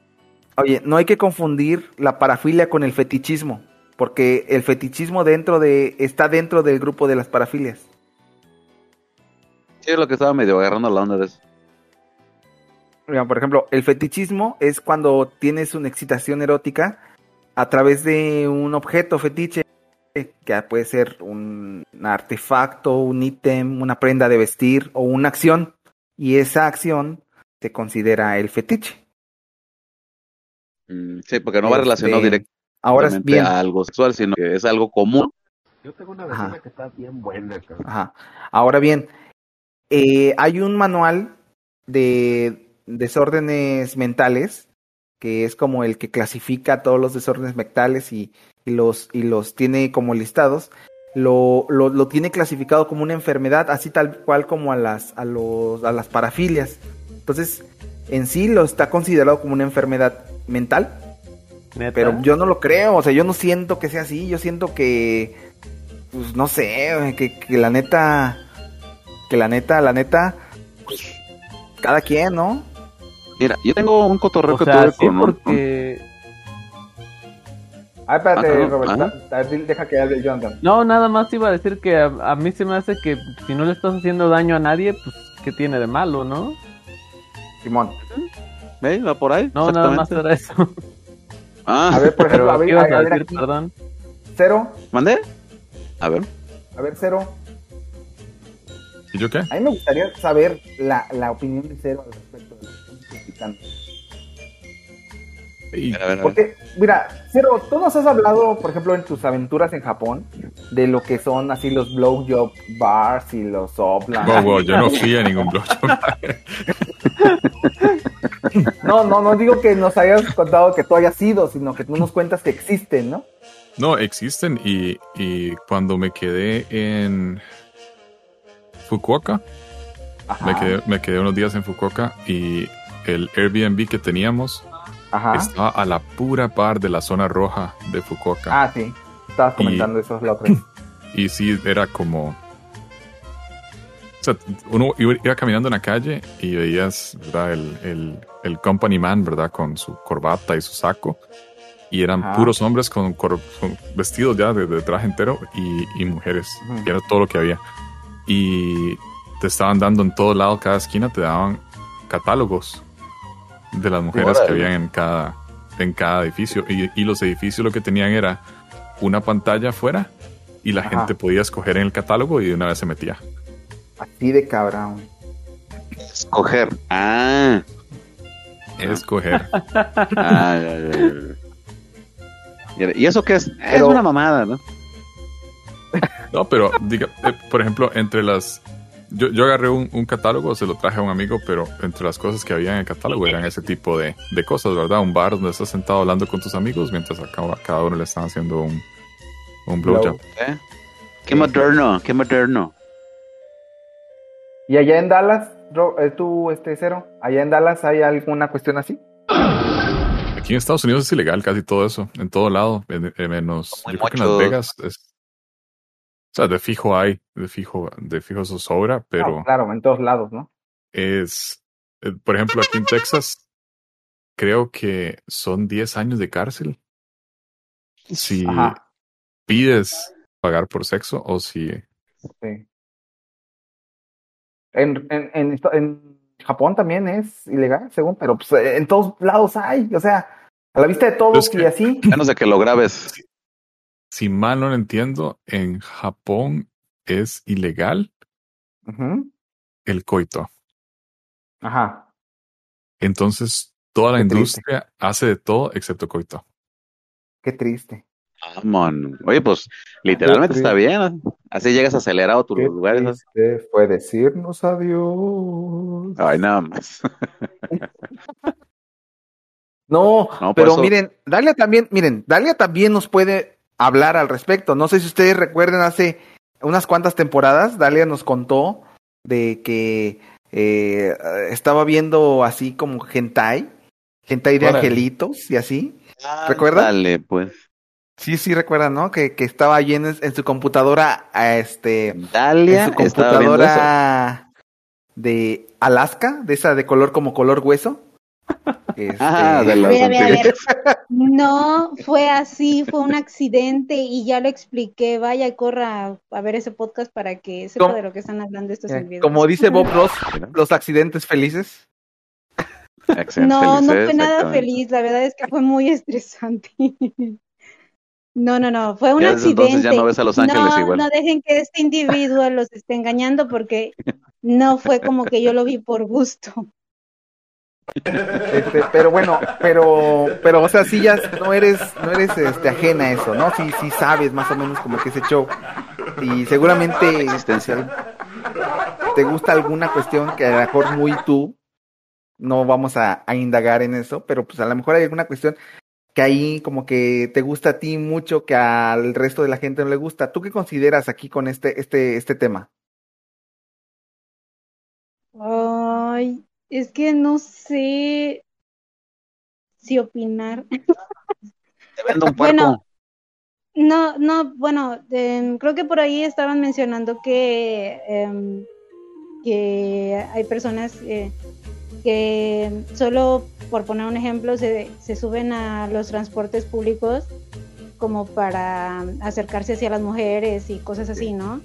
oye, no hay que confundir la parafilia con el fetichismo, porque el fetichismo dentro de, está dentro del grupo de las parafilias. Sí, es lo que estaba medio agarrando la onda de eso. Mira, por ejemplo, el fetichismo es cuando tienes una excitación erótica a través de un objeto fetiche, que puede ser un artefacto, un ítem, una prenda de vestir o una acción, y esa acción se considera el fetiche. Mm, Sí, porque no va Este, relacionado directamente ahora es bien. algo sexual, sino que es algo común. Yo tengo una vecina Ajá. que está bien buena, cabrón. Ajá. Ahora bien, eh, hay un manual de desórdenes mentales que es como el que clasifica todos los desórdenes mentales y, y los y los tiene como listados. Lo, lo, lo tiene clasificado como una enfermedad, así tal cual como a las a los a las parafilias. Entonces, en sí lo está considerado como una enfermedad mental. Pero yo no lo creo, o sea, yo no siento que sea así, yo siento que, pues no sé, que, que la neta, que la neta, la neta, pues, cada quien, ¿no? Mira, yo tengo un cotorreo O que sea, tuve sí, con un- porque... Ah, espérate, Ah, Robert, ajá. a ver, deja que hable Jonathan. No, nada más iba a decir que a, a mí se me hace que si no le estás haciendo daño a nadie, pues, ¿qué tiene de malo, no? Simón. ¿Ve? Va por ahí. No, nada más era eso. (laughs) Ah, A ver, por (laughs) ejemplo, a ver, ¿qué ibas a a ver decir? aquí. Perdón. Cero, ¿Mandé? A ver. a ver, Cero. ¿Y yo qué? A mí me gustaría saber la, la opinión de Cero al respecto de lo que criticando. Y- A ver, a ver. Porque, mira, Cero, tú nos has hablado, por ejemplo, en tus aventuras en Japón, de lo que son así los blowjob bars y los oblas. Wow, yo no fui a ningún blog. (laughs) No, no, no digo que nos hayas contado que tú hayas ido, sino que tú nos cuentas que existen, ¿no? No, existen y, y cuando me quedé en Fukuoka, me quedé, me quedé unos días en Fukuoka y el Airbnb que teníamos Ajá. estaba a la pura par de la zona roja de Fukuoka. Ah, sí. Estabas comentando eso la otra vez. Y sí, era como... O sea, uno iba, iba caminando en la calle y veías, ¿verdad? El, el, el company man, ¿verdad? Con su corbata y su saco. Y eran Ajá. puros hombres con, con vestidos ya de, de traje entero y, y mujeres. Ujú. Y era todo lo que había. Y te estaban dando en todo lado, cada esquina te daban catálogos de las mujeres que habían en cada, en cada edificio. Y, y los edificios lo que tenían era una pantalla afuera y la Ajá. gente podía escoger en el catálogo y de una vez se metía. Así de cabrón. Escoger. Ah. Escoger. (laughs) Ah, ya, ya, ya. ¿Y eso qué es? Es una mamada, ¿no? No, pero diga, eh, por ejemplo, entre las... Yo, yo agarré un, un catálogo, se lo traje a un amigo, pero entre las cosas que había en el catálogo eran ese tipo de, de cosas, ¿verdad? Un bar donde estás sentado hablando con tus amigos mientras a cada, cada uno le están haciendo un, un blowjob. ¿Eh? Qué moderno, qué moderno. ¿Y allá en Dallas, eh, tú, este, Cero, allá en Dallas hay alguna cuestión así? Aquí en Estados Unidos es ilegal casi todo eso, en todo lado, en- en menos, yo creo que en Las. Vegas es... O sea, de fijo hay, de fijo, de fijo eso sobra, pero... No, claro, en todos lados, ¿no? es, eh, por ejemplo, aquí en Texas, creo que son 10 años de cárcel si Ajá. pides pagar por sexo o si... Sí. En, en, en, en Japón también es ilegal, según, pero pues, en todos lados hay, o sea, A la vista de todos es y así. Menos de que lo grabes. Si mal no lo entiendo, en Japón es ilegal el coito. Ajá. Entonces, toda la Qué triste. industria hace de todo excepto coito. Qué triste. Ah, man. Oye, pues literalmente está bien. ¿no? Así llegas acelerado a tus Qué lugares. triste fue decirnos adiós. Ay, nada más. (laughs) No, No, pero eso- miren, Dalia también, miren, Dalia también nos puede hablar al respecto. No sé si ustedes recuerden hace unas cuantas temporadas, Dalia nos contó de que eh, estaba viendo así como hentai, hentai de Órale. angelitos y así. ¿Recuerdan? Dale, pues. Sí, sí, recuerdan, ¿no? Que, que estaba allí en, en su computadora, a este, Dalia en su estaba viendo computadora de Alaska, de esa de color como color hueso. Este, Ah, de A ver, a ver, a ver. antiguas. No, fue así, fue un accidente y ya lo expliqué. Vaya, corra a ver ese podcast para que sepa ¿Cómo? de lo que están hablando estos eh, individuos. como dice Bob (laughs) Ross, los accidentes felices. No, no fue nada feliz, la verdad es que fue muy (laughs) estresante. No, no, no, fue un Ya accidente. entonces ya no ves a Los Ángeles no, igual. no dejen que este individuo los esté engañando porque no fue como que yo lo vi por gusto. Este, pero bueno, pero, pero, o sea, sí ya no eres, no eres este, ajena a eso, ¿no? Sí, sí sabes más o menos como que ese show. Y seguramente te gusta alguna cuestión que a lo mejor muy tú, no vamos a, a indagar en eso, pero pues a lo mejor hay alguna cuestión que ahí como que te gusta a ti mucho, que al resto de la gente no le gusta. ¿Tú qué consideras aquí con este, este, este tema? Ay, es que no sé si opinar. Te vendo un puerco. Bueno, no, no, bueno, em, creo que por ahí estaban mencionando que, em, que hay personas eh, que solo, por poner un ejemplo, se, se suben a los transportes públicos como para acercarse hacia las mujeres y cosas así, ¿no?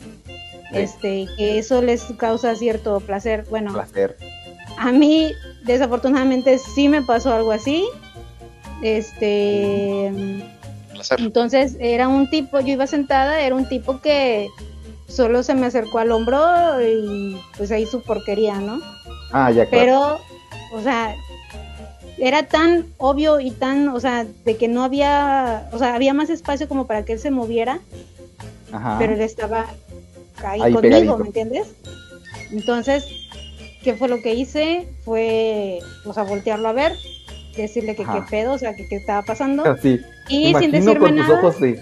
Este, que eso les causa cierto placer. Bueno, Placer. A mí, desafortunadamente, sí me pasó algo así. Este. Entonces, era un tipo, yo iba sentada, era un tipo que solo se me acercó al hombro y pues ahí su porquería, ¿no? Ah, ya, claro. Pero, o sea, era tan obvio y tan, o sea, de que no había, o sea, había más espacio como para que él se moviera, Ajá. pero él estaba ahí, Ahí conmigo, pegadito. ¿me entiendes? Entonces, ¿qué fue lo que hice? Fue, o sea, voltearlo a ver, decirle que Ajá. qué pedo, o sea, que qué estaba pasando. Así. Y sin decirme nada, ojos de...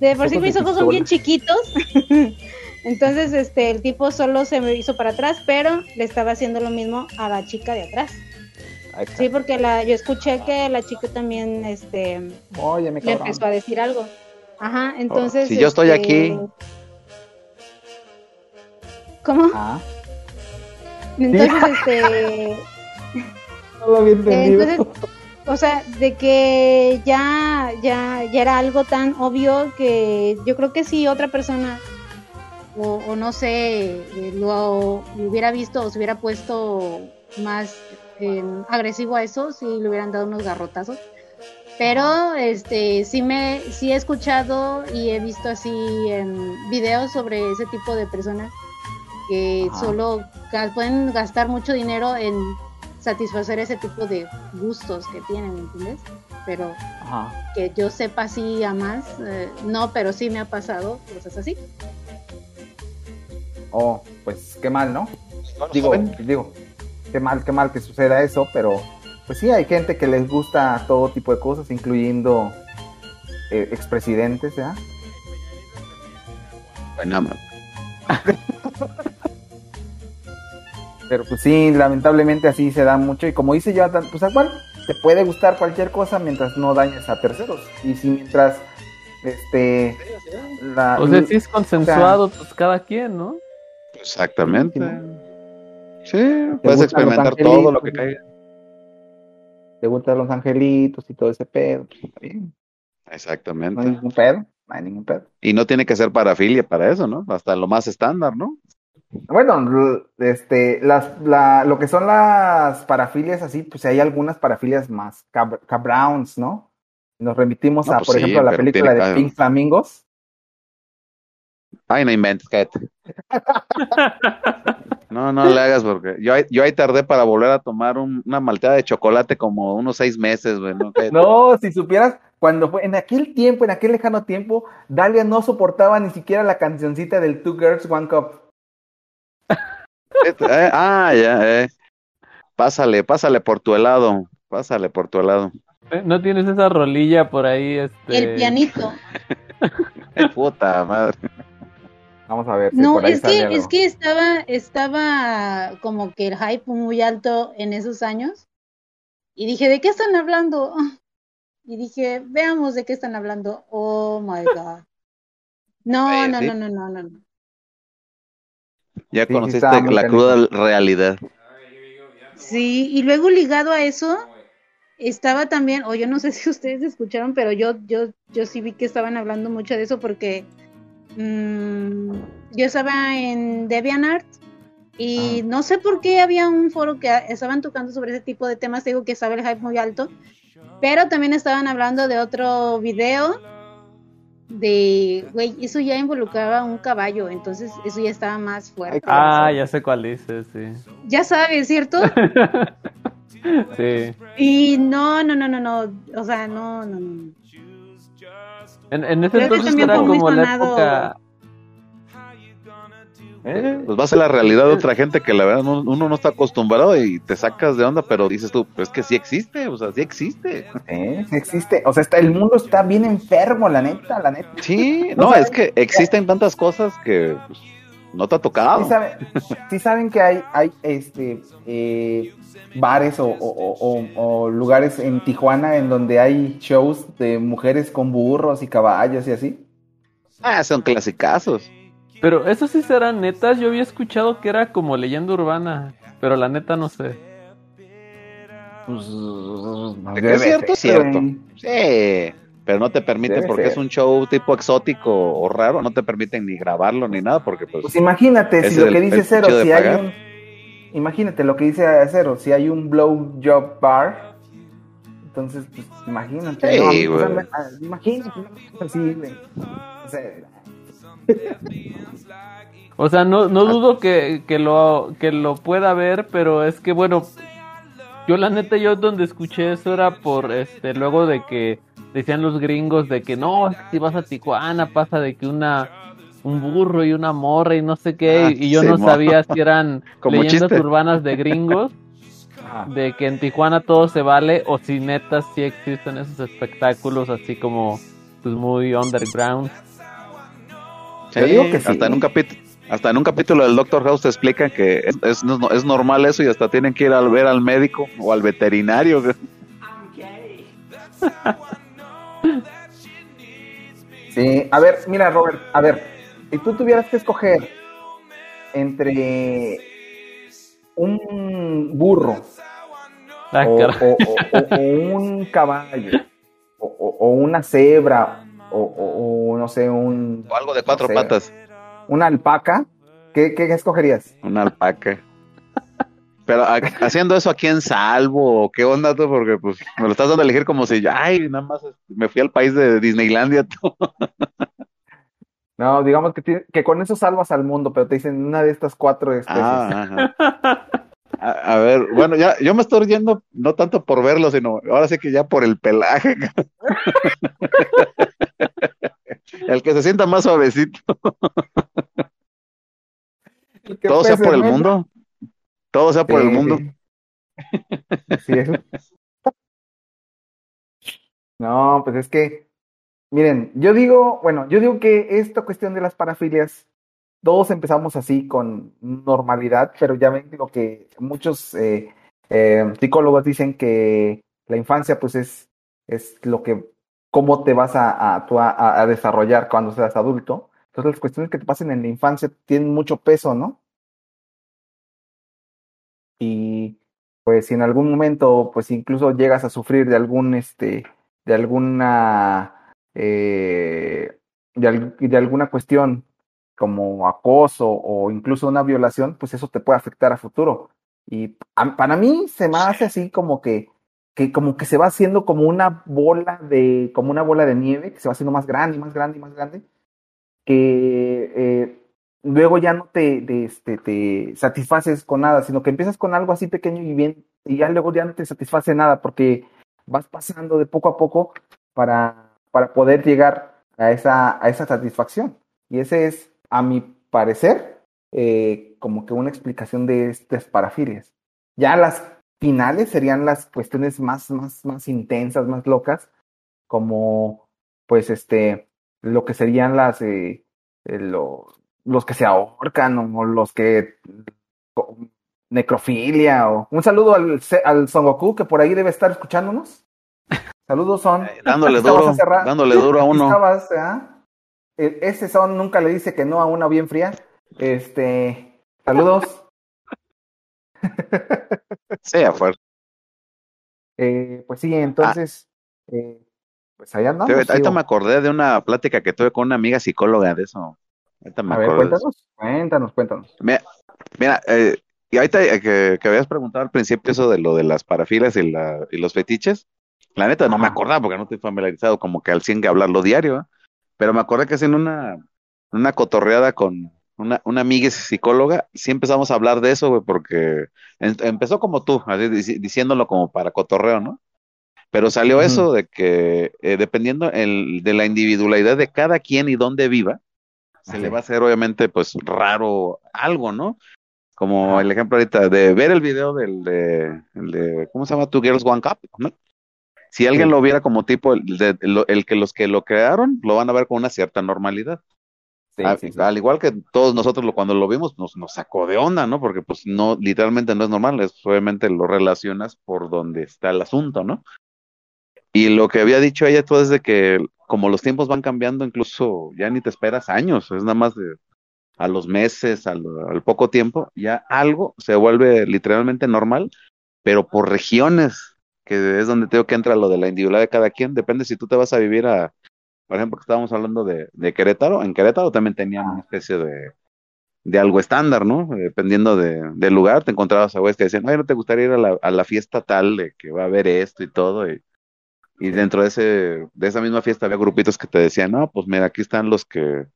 de por sí mis ojos son bien chiquitos. (laughs) Entonces, este, el tipo solo se me hizo para atrás, pero le estaba haciendo lo mismo a la chica de atrás. Sí, porque la, yo escuché que la chica también, este, Oye, me le empezó a decir algo. Ajá, entonces. si yo estoy este, aquí. ¿Cómo? Ah. Entonces, este. (laughs) No lo había entendido. Entonces, o sea, de que ya, ya, ya era algo tan obvio que yo creo que si otra persona, o, o no sé, eh, lo, lo hubiera visto o se hubiera puesto más eh, agresivo a eso, sí le hubieran dado unos garrotazos. Pero este sí me sí he escuchado y he visto así en videos sobre ese tipo de personas que Ajá. solo pueden gastar mucho dinero en satisfacer ese tipo de gustos que tienen, ¿me entiendes? Pero Ajá. que yo sepa así a más, eh, no, pero sí me ha pasado cosas así. Oh, pues qué mal, ¿no? Digo, digo, qué mal, qué mal que suceda eso, pero pues sí, hay gente que les gusta todo tipo de cosas, incluyendo eh, expresidentes, ¿ya? Bueno, man. Pero pues sí, lamentablemente así se da mucho. Y como dice Jonathan, pues igual te puede gustar cualquier cosa mientras no dañes a terceros. Y si mientras, este, la, O sea, si es o sea, consensuado, pues cada quien, ¿no? Exactamente. Sí, puedes experimentar todo lo que angelitos, caiga. Te gustan los angelitos y todo ese pedo. pues, está bien. No hay Exactamente. ningún pedo, no hay ningún pedo. Y no tiene que ser parafilia para eso, ¿no? Hasta lo más estándar, ¿no? Bueno, este, las, la, lo que son las parafilias así, pues hay algunas parafilias más cab- cabrowns, ¿no? Nos remitimos No, a, pues por sí, ejemplo, a la película de Pink Flamingos. Ay, no inventes, cállate. No, no le hagas porque yo, yo ahí tardé para volver a tomar un- una malteada de chocolate como unos seis meses, güey. ¿no? No, si supieras, cuando fue, en aquel tiempo, en aquel lejano tiempo, Dalia no soportaba ni siquiera la cancioncita del Two Girls, One Cup. Eh, ah, ya, eh. Pásale, pásale por tu helado. Pásale por tu helado. Eh, ¿No tienes esa rolilla por ahí? Este... El pianito. (laughs) Puta madre. Vamos a ver si No, por ahí es que, algo. es que estaba, estaba como que el hype muy alto en esos años. Y dije, ¿de qué están hablando? Y dije, veamos de qué están hablando. Oh my God. No, Eh, no, sí. no, no, no, no. no. Ya sí, conociste la cruda realidad. Sí, y luego ligado a eso, estaba también, o yo no (laughs) sé si ustedes escucharon, pero yo, yo, yo sí vi que estaban hablando mucho de eso porque mm, yo estaba en DeviantArt y no sé por qué había un foro que estaban tocando sobre ese tipo de temas, digo que estaba el hype muy alto, pero también estaban hablando de otro video de, güey, eso ya involucraba un caballo, entonces eso ya estaba más fuerte. Ah, ya sé cuál dices, sí. Ya sabes, ¿cierto? (laughs) Sí. Y no, no, no, no, no, o sea, no, no, no. En, en ese Creo entonces era como la época. Eh, pues va a ser la realidad de otra gente que la verdad no- uno no está acostumbrado y te sacas de onda, pero dices tú, pues que sí existe, o sea, sí existe. ¿Eh? Sí existe. O sea, está, el mundo está bien enfermo, la neta, la neta. Sí, (laughs) No es que existen tantas cosas que pues, no te ha tocado. Sí saben, sí saben que hay, hay este eh, bares o, o- o- o- o lugares en Tijuana en donde hay shows de mujeres con burros y caballos y así. Ah, son clasicazos. Pero eso sí serán netas. Yo había escuchado que era como leyenda urbana. Pero la neta no sé. Pues, es cierto, es cierto. Sí, pero no te permiten Debe porque ser. es un show tipo exótico o raro, no te permiten ni grabarlo ni nada porque pues, Pues imagínate si lo el- que dice Cero, si hay pagar. un... Imagínate lo que dice Cero, si hay un blowjob bar, entonces, pues imagínate. Ah, imagínate, así, güey. O sea, no, no dudo que, que lo que lo pueda ver, pero es que bueno, yo la neta yo donde escuché eso era por este luego de que decían los gringos de que no, si vas a Tijuana pasa de que una un burro y una morra y no sé qué Ah, y yo no sabía si eran (laughs) leyendas chiste. urbanas de gringos de que en Tijuana todo se vale o si neta sí existen esos espectáculos así como pues muy underground. Sí, Yo digo que sí. hasta en un capítulo hasta en un capítulo del Doctor House te explican que es, es, es normal eso y hasta tienen que ir a ver al médico o al veterinario. (laughs) Sí, a ver, mira, Robert, a ver, si tú tuvieras que escoger entre un burro Ah, o, o- o- o- un caballo o una cebra o, o- o, no sé, un... O algo de cuatro no sé, patas, Una alpaca, ¿qué, qué escogerías? una alpaca. (laughs) Pero ha- haciendo eso aquí en Salvo, ¿o ¿qué onda tú? Porque pues me lo estás dando a elegir como si, ay, nada más me fui al país de Disneylandia. tú. (laughs) No, digamos que, que con eso salvas al mundo, pero te dicen una de estas cuatro especies. Ah, ajá. (laughs) A, a ver, bueno, ya, yo me estoy yendo no tanto por verlo, sino ahora sí que ya por el pelaje. (laughs) El que se sienta más suavecito. ¿Qué Todo sea por el mundo. Todo sea por Sí, el mundo. sí. (laughs) Así es. No, pues es que, miren, yo digo, bueno, yo digo que esta cuestión de las parafilias, todos empezamos así con normalidad, pero ya ven lo que muchos eh, eh, psicólogos dicen que la infancia, pues es, es lo que, cómo te vas a, a, desarrollar cuando seas adulto. Entonces las cuestiones que te pasen en la infancia tienen mucho peso, ¿no? y pues si en algún momento pues incluso llegas a sufrir de algún este de alguna eh, de, de alguna cuestión como acoso o incluso una violación, pues eso te puede afectar a futuro. Y a- para mí se me hace así como que, que como que se va haciendo como una bola de, como una bola de nieve, que se va haciendo más grande y más grande y más grande, que eh, luego ya no te, te, este, te satisfaces con nada, sino que empiezas con algo así pequeño y bien, y ya luego ya no te satisface nada, porque vas pasando de poco a poco para, para poder llegar a esa, a esa satisfacción. Y ese es, a mi parecer, eh, como que una explicación de estas parafilias. Ya las finales serían las cuestiones más, más, más intensas, más locas, como pues este, lo que serían las, eh, eh, lo- los que se ahorcan o los que o necrofilia o un saludo al, al Son Goku que por ahí debe estar escuchándonos. Saludos Son. dándole (laughs) Aquí estabas duro, dándole duro a uno. estabas, ¿ah? E- Ese Son nunca le dice que no a una bien fría. Este, saludos. (laughs) Sí, afuera. Eh, pues sí, entonces, eh, pues allá andamos. Ahorita me acordé de una plática que tuve con una amiga psicóloga de eso. Ahorita me A ver, acordé de eso. cuéntanos, cuéntanos, cuéntanos. Mira, mira eh, y ahorita eh, que, que habías preguntado al principio eso de lo de las parafilas y, la, y los fetiches, la neta no me acordaba porque no estoy familiarizado como que al 100 que hablarlo diario, ¿eh? Pero me acordé que haciendo una, una cotorreada con una, una amiga psicóloga, sí empezamos a hablar de eso, güey, porque em- empezó como tú, así, dici- diciéndolo como para cotorreo, ¿no? Pero salió eso de que eh, dependiendo el, de la individualidad de cada quien y dónde viva, se le va a hacer obviamente pues raro algo, ¿no? Como el ejemplo ahorita de ver el video del de, el de ¿cómo se llama? Two Girls One Cup, ¿no? Si alguien Sí. lo viera como tipo el, de- lo- el que los que lo crearon lo van a ver con una cierta normalidad. Sí, A- sí, sí. Al igual que todos nosotros lo, cuando lo vimos nos, nos sacó de onda, ¿no? Porque pues no, literalmente no es normal, es obviamente lo relacionas por donde está el asunto, ¿no? Y lo que había dicho ella todo es de que como los tiempos van cambiando, incluso ya ni te esperas años, es nada más de a los meses, al, al poco tiempo, ya algo se vuelve literalmente normal, pero por regiones, que es donde tengo que entra lo de la individualidad de cada quien, depende si tú te vas a vivir a, por ejemplo, que estábamos hablando de, de Querétaro, en Querétaro también tenían una especie de, de algo estándar, ¿no? Dependiendo de, del lugar, te encontrabas a güeyes que decían, oye, ¿no te gustaría ir a la, a la fiesta tal de que va a haber esto y todo? Y, y dentro de, ese, de esa misma fiesta había grupitos que te decían, no, pues mira, aquí están los que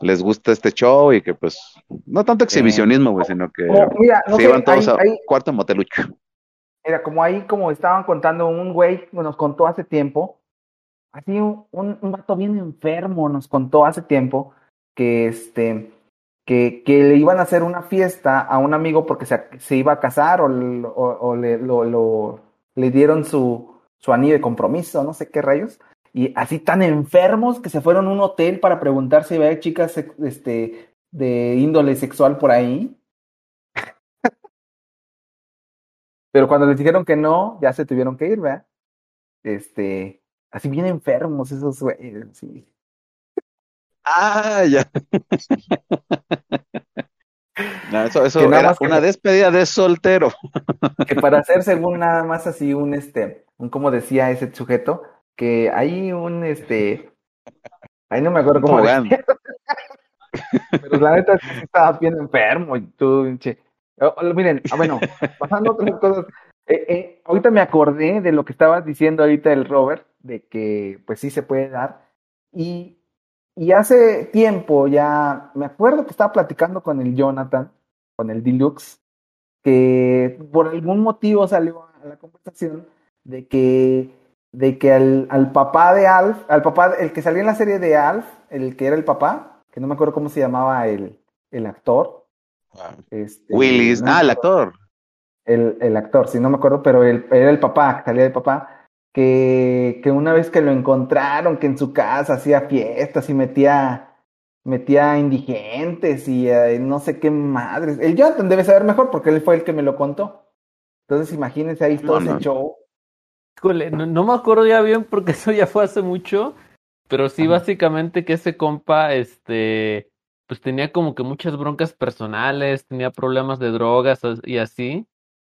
les gusta este show y que pues, no tanto exhibicionismo, güey, sino que Como, mira, no se sé, iban todos ahí- a ahí- cuarto motelucho. Era como ahí, como estaban contando, un güey nos contó hace tiempo, así un, un, un vato bien enfermo nos contó hace tiempo que este que, que le iban a hacer una fiesta a un amigo porque se, se iba a casar o, o, le, lo, lo- le dieron su, su anillo de compromiso, no sé qué rayos, y así tan enfermos que se fueron a un hotel para preguntar si había chicas este, de índole sexual por ahí. Pero cuando les dijeron que no, ya se tuvieron que ir, ¿verdad? Este, así bien enfermos esos güeyes, sí. Ah, ya. (laughs) No, eso eso nada era más que- una despedida de soltero. (laughs) que para hacer según nada más así un este, un como decía ese sujeto, que hay un este, ahí no me acuerdo cómo decía. (laughs) Pero la neta estaba bien enfermo y tú, pinche. Oh, oh, miren, ah, bueno, (laughs) pasando a otras cosas. eh, eh, ahorita me acordé de lo que estabas diciendo ahorita el Robert, de que pues sí se puede dar. Y, y hace tiempo ya, me acuerdo que estaba platicando con el Jonathan, con el Deluxe, que por algún motivo salió a la conversación de que de que al, al papá de Alf, al papá, el que salió en la serie de Alf, el que era el papá, que no me acuerdo cómo se llamaba el, el actor. Este, Willis, no ah, el actor. El, el actor, sí, no me acuerdo, pero el, era el papá, salía el papá, que, que una vez que lo encontraron, que en su casa hacía fiestas y metía, metía indigentes y eh, no sé qué madres. El Jonathan debe saber mejor porque él fue el que me lo contó. Entonces imagínense ahí todo no. ese show. Híjole, no, no me acuerdo ya bien porque (laughs) eso ya fue hace mucho, pero sí básicamente que ese compa, este, pues tenía como que muchas broncas personales, tenía problemas de drogas as- y así,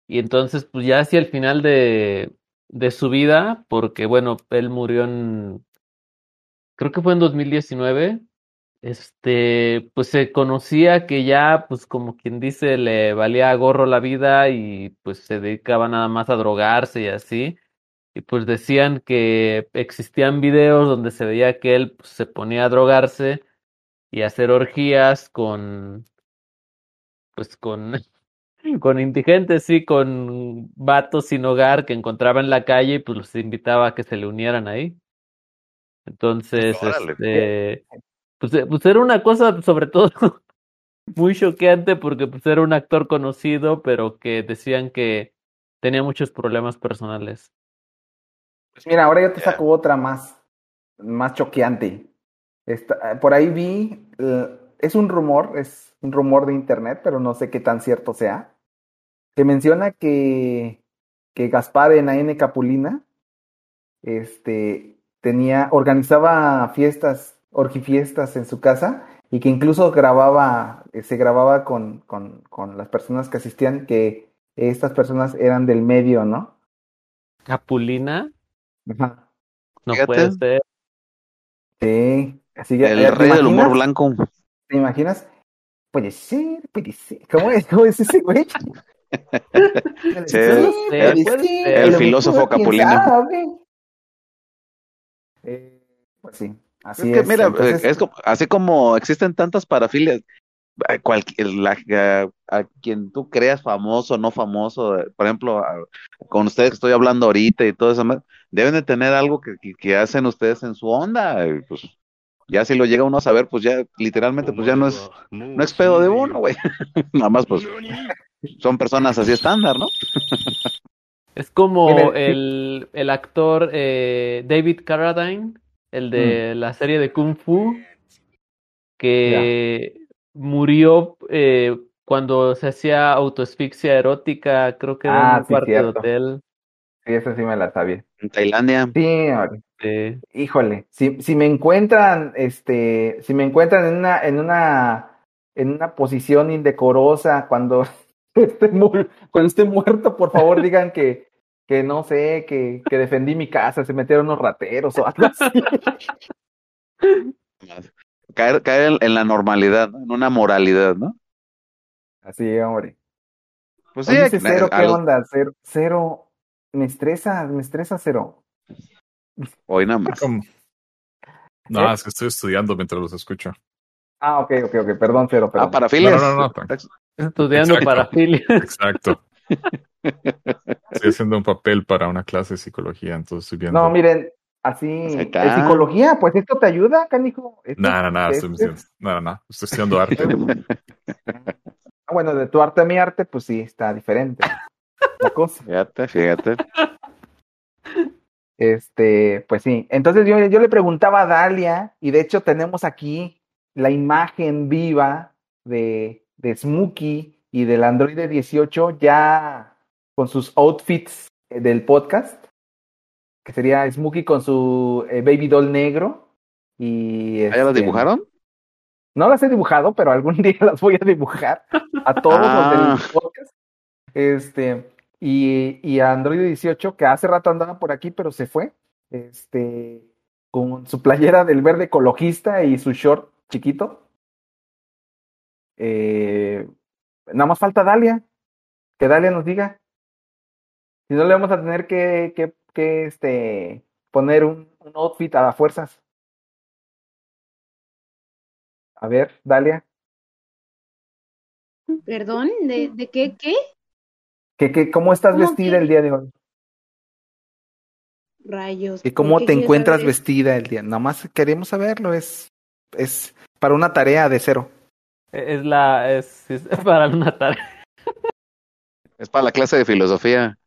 y entonces pues ya hacia el final de, de su vida, porque bueno, él murió en, creo que fue en 2019, este, pues se conocía que ya, pues como quien dice, le valía gorro la vida y pues se dedicaba nada más a drogarse y así. Y pues decían que existían videos donde se veía que él pues, se ponía a drogarse y hacer orgías con, pues con, (laughs) con indigentes, sí, con vatos sin hogar que encontraba en la calle y pues los invitaba a que se le unieran ahí. Entonces, Órale. este, pues, eh, pues era una cosa sobre todo (laughs) muy choqueante porque pues era un actor conocido, pero que decían que tenía muchos problemas personales. Pues mira, ahora yo te saco otra más, más choqueante. Esta- por ahí vi, eh, es un rumor, es un rumor de internet, pero no sé qué tan cierto sea, que menciona que, que Gaspar en AN Capulina, este, tenía, organizaba fiestas, orgifiestas en su casa y que incluso grababa, eh, se grababa con, con, con las personas que asistían, que estas personas eran del medio, ¿no? Capulina, Ajá. no Fíjate. puede ser. Sí, así que El ¿te rey del humor blanco. ¿Te imaginas? Puede ser, puede ser. ¿Cómo es? ¿Cómo es ese güey? (laughs) Sí, el- filósofo capulino. Eh, pues sí, así es es. que mira, Entonces, es como- así como existen tantas parafilias, a, cualquier, la- a- a quien tú creas famoso, no famoso, eh, por ejemplo, a- con ustedes que estoy hablando ahorita y todo eso, deben de tener algo que, que, que hacen ustedes en su onda, y pues ya si lo llega uno a saber, pues ya literalmente, pues ya no es, no es pedo de uno, güey, (laughs) nada más pues son personas así estándar, ¿no? Es como el, el actor eh, David Carradine, el de la serie de Kung Fu, que murió eh, cuando se hacía autoasfixia erótica, creo que era Ah, en un sí, cuarto de hotel. Sí, eso sí me la sabía. En Tailandia. Sí, Eh, híjole, si, si me encuentran, este, si me encuentran en una, en una, en una posición indecorosa cuando (laughs) esté, mu- cuando esté muerto, por favor (laughs) digan que, que no sé, que, que defendí mi casa, se metieron unos rateros o algo así. (laughs) Caer, caer en, en la normalidad, ¿no? en una moralidad, ¿no? Así, hombre. Pues sí, cero, ¿qué onda? Cero, cero, me estresa, me estresa cero. hoy nada más. ¿Cómo? No, es que estoy estudiando mientras los escucho. Ah, ok, ok, ok, perdón, cero, perdón. Ah, parafilias. No, no, no, no. estudiando Exacto. parafilia. Exacto. Estoy haciendo un papel para una clase de psicología, entonces estoy viendo. No, miren, así, en está. psicología, pues esto te ayuda, canijo. Esto- No, no, no, estoy diciendo. No, no, no. Estoy estudiando arte. (laughs) Ah, bueno, de tu arte a mi arte, pues sí, está diferente. Fíjate, fíjate. Este, pues sí. Entonces yo, yo le preguntaba a Dalia, y de hecho tenemos aquí la imagen viva de, de Smokey y del Android 18 ya con sus outfits del podcast, que sería Smokey con su eh, baby doll negro. Y, ¿Ah, ¿Ya las este, dibujaron? No las he dibujado, pero algún (laughs) día las voy a dibujar a todos Ah. los del podcast. Este, y, y Android 18, que hace rato andaba por aquí, pero se fue. Este, con su playera del verde ecologista y su short chiquito. Eh, nada más falta Dalia. Que Dalia nos diga. Si no le vamos a tener que, que, que este, poner un, un outfit a las fuerzas. A ver, Dalia. Perdón, ¿de, de qué? ¿Qué? ¿Qué, qué, ¿Cómo estás ¿Cómo vestida qué? el día de hoy? Rayos. ¿Y ¿por cómo te encuentras saber? vestida el día? Nada más queremos saberlo, es, es para una tarea de cero. Es la, es, es (laughs) para una tarea. Es para la clase de filosofía.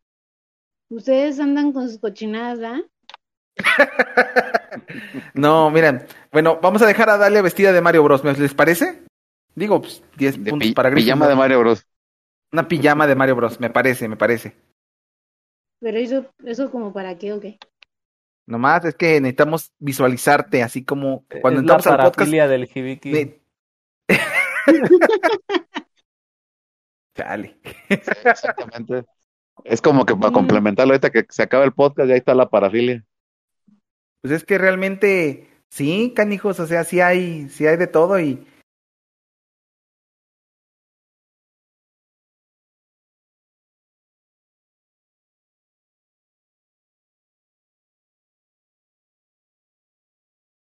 Ustedes andan con sus cochinadas, ¿ah? (laughs) No, miren, bueno, vamos a dejar a Dalia vestida de Mario Bros. ¿me- ¿Les parece? Digo, pues 10 De puntos pi- para Gryffindor. pijama de Mario Bros. Una pijama de Mario Bros. Me parece, me parece. Pero eso, eso como para qué o qué. Nomás es que necesitamos visualizarte, así como cuando es la entramos al podcast. parafilia del Hibiki. ne- (laughs) Chale. Exactamente. Es como que para complementarlo ahorita que se acaba el podcast, ya ahí está la parafilia. Pues es que realmente Sí, canijos, o sea, sí hay, sí hay de todo y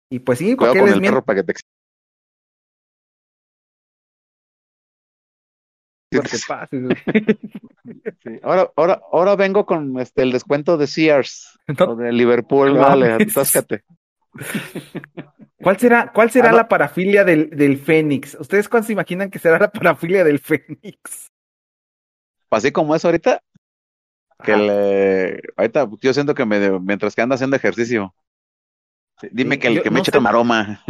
y pues sí, porque con les el miento. perro para que te Porque (laughs) pases, güey. (laughs) Sí, Ahora, ahora, ahora vengo con este el descuento de Sears o de Liverpool, No vale, atáscate. ¿Cuál será, cuál será Ah, no. la parafilia del, del Fénix? ¿Ustedes cuándo se imaginan que será la parafilia del Fénix? Así como es ahorita, que le, ahorita yo siento que me, mientras que anda haciendo ejercicio, dime Sí, que el yo que me no eche sé. maroma.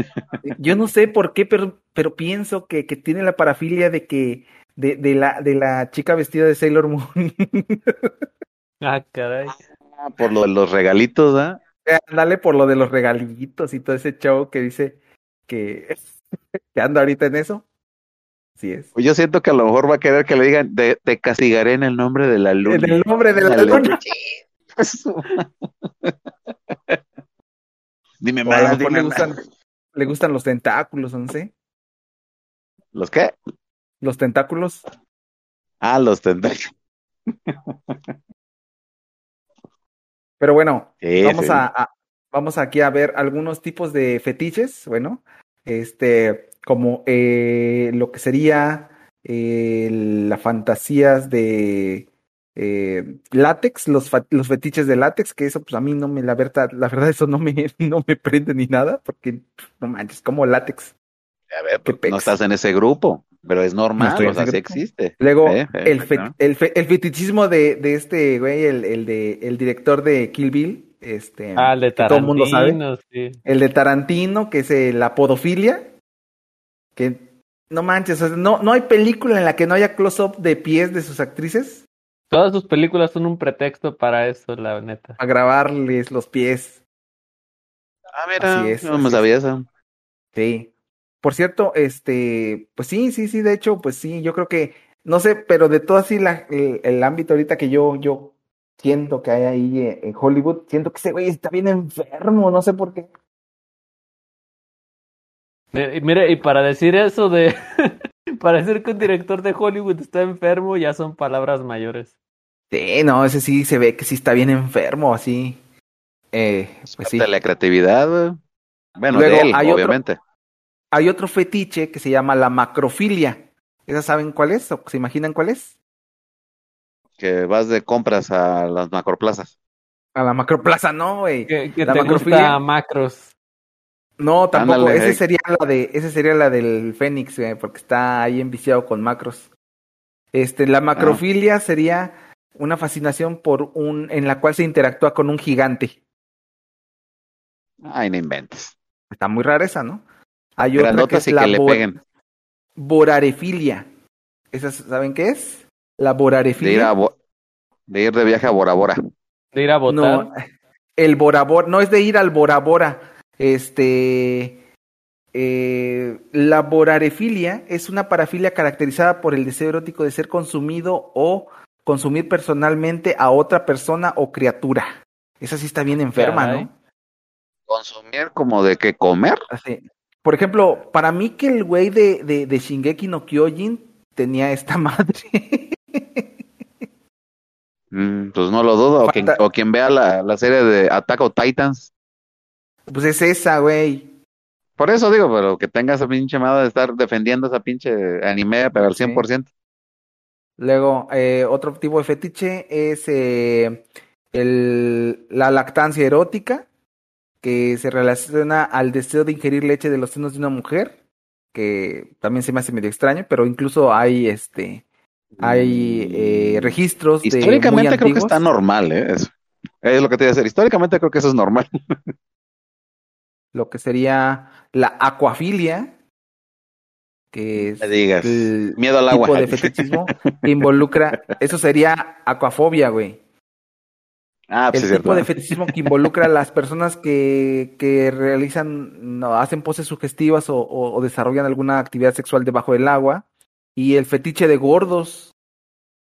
Yo no sé por qué, pero, pero pienso que, que tiene la parafilia de que de, de la de la chica vestida de Sailor Moon. (laughs) Ah, caray. Por lo de los regalitos, ¿ah? Dale por lo de los regalitos y todo ese show que dice que, (laughs) que anda ahorita en eso. Así es. Yo siento que a lo mejor va a querer que le digan, "Te- te castigaré en el nombre de la luna. En el nombre de la Dale. luna. (laughs) Dime a más, dime le más. gustan, le gustan los tentáculos, no sé. ¿Los qué? Los tentáculos. Ah, los tentáculos. (laughs) Pero bueno, Sí, vamos sí. a, a- vamos aquí a ver algunos tipos de fetiches, bueno, este, como eh, lo que sería eh, las fantasías de eh, látex, los, los fetiches de látex, que eso pues a mí no me, la verdad, la verdad eso no me, (laughs) no me prende ni nada, porque no manches, como látex. A ver, pues, no estás en ese grupo, pero es normal, estoy en o sea, ese sí grupo. existe. Luego, el, fe- ¿no? el, fe- el fetichismo de, de este güey, el, el de el director de Kill Bill, este, Ah, el de que todo el mundo sabe. Tarantino, sí. El de Tarantino, que es eh, la podofilia, que no manches, o sea, no, no hay película en la que no haya close-up de pies de sus actrices Todas sus películas son un pretexto para eso, la neta. a grabarles los pies. Ah, mira, Así es, no me sabía eso. Sí. Por cierto, este, pues sí, sí, sí, de hecho, pues sí, yo creo que, no sé, pero de todo así la, el, el ámbito ahorita que yo, yo siento que hay ahí eh, en Hollywood, siento que ese güey está bien enfermo, no sé por qué. Eh, y mire, y para decir eso de. (laughs) para decir que un director de Hollywood está enfermo, ya son palabras mayores. Sí, no, ese sí se ve que sí está bien enfermo, así. Eh, pues sí. De la creatividad. Bueno, Luego, de él, hay otro- obviamente. Hay otro fetiche que se llama la macrofilia. ¿Esa saben cuál es? ¿O se imaginan cuál es? Que vas de compras a las macroplazas. A la macroplaza, no, güey. Que, que La te macrofilia. gusta macros. No, tampoco. Ándale, ese eh. sería la de, ese sería la del Fénix, porque está ahí enviciado con macros. Este, Ah. la macrofilia sería una fascinación por un, en la cual se interactúa con un gigante. Ay, no inventes. Está muy rara esa, ¿no? Hay otra que es y la que le peguen. vorarefilia. ¿Esas saben qué es? La De vorarefilia. ir, a Bo- de ir de viaje a Bora Bora. De ir a votar. No, el Bora Bora, no es de ir al Bora Bora. Este, eh, la borarefilia es una parafilia caracterizada por el deseo erótico de ser consumido o consumir personalmente a otra persona o criatura. Esa sí está bien enferma, Caray. ¿no? Consumir como de que comer. Así. Por ejemplo, para mí que el güey de, de, de Shingeki no Kyojin tenía esta (laughs) madre. Mm, pues no lo dudo. O quien, Falta- o quien vea la, la serie de Attack on Titans. Pues es esa, güey. Por eso digo, pero que tenga esa pinche madre de estar defendiendo esa pinche anime, pero al Sí. 100%. Luego, eh, otro tipo de fetiche es eh, el, la lactancia erótica, que se relaciona al deseo de ingerir leche de los senos de una mujer, que también se me hace medio extraño, pero incluso hay este hay eh, registros de muy Históricamente creo que está normal, ¿eh? Eso. Es lo que te iba a decir. Históricamente creo que eso es normal. (laughs) lo que sería la acuafilia, que es digas. el Miedo al tipo agua. de fetichismo que involucra, eso sería acuafobia, güey. Ah, pues el tipo de fetichismo que involucra a las personas que, que realizan, no, hacen poses sugestivas o, o- o desarrollan alguna actividad sexual debajo del agua. Y el fetiche de gordos,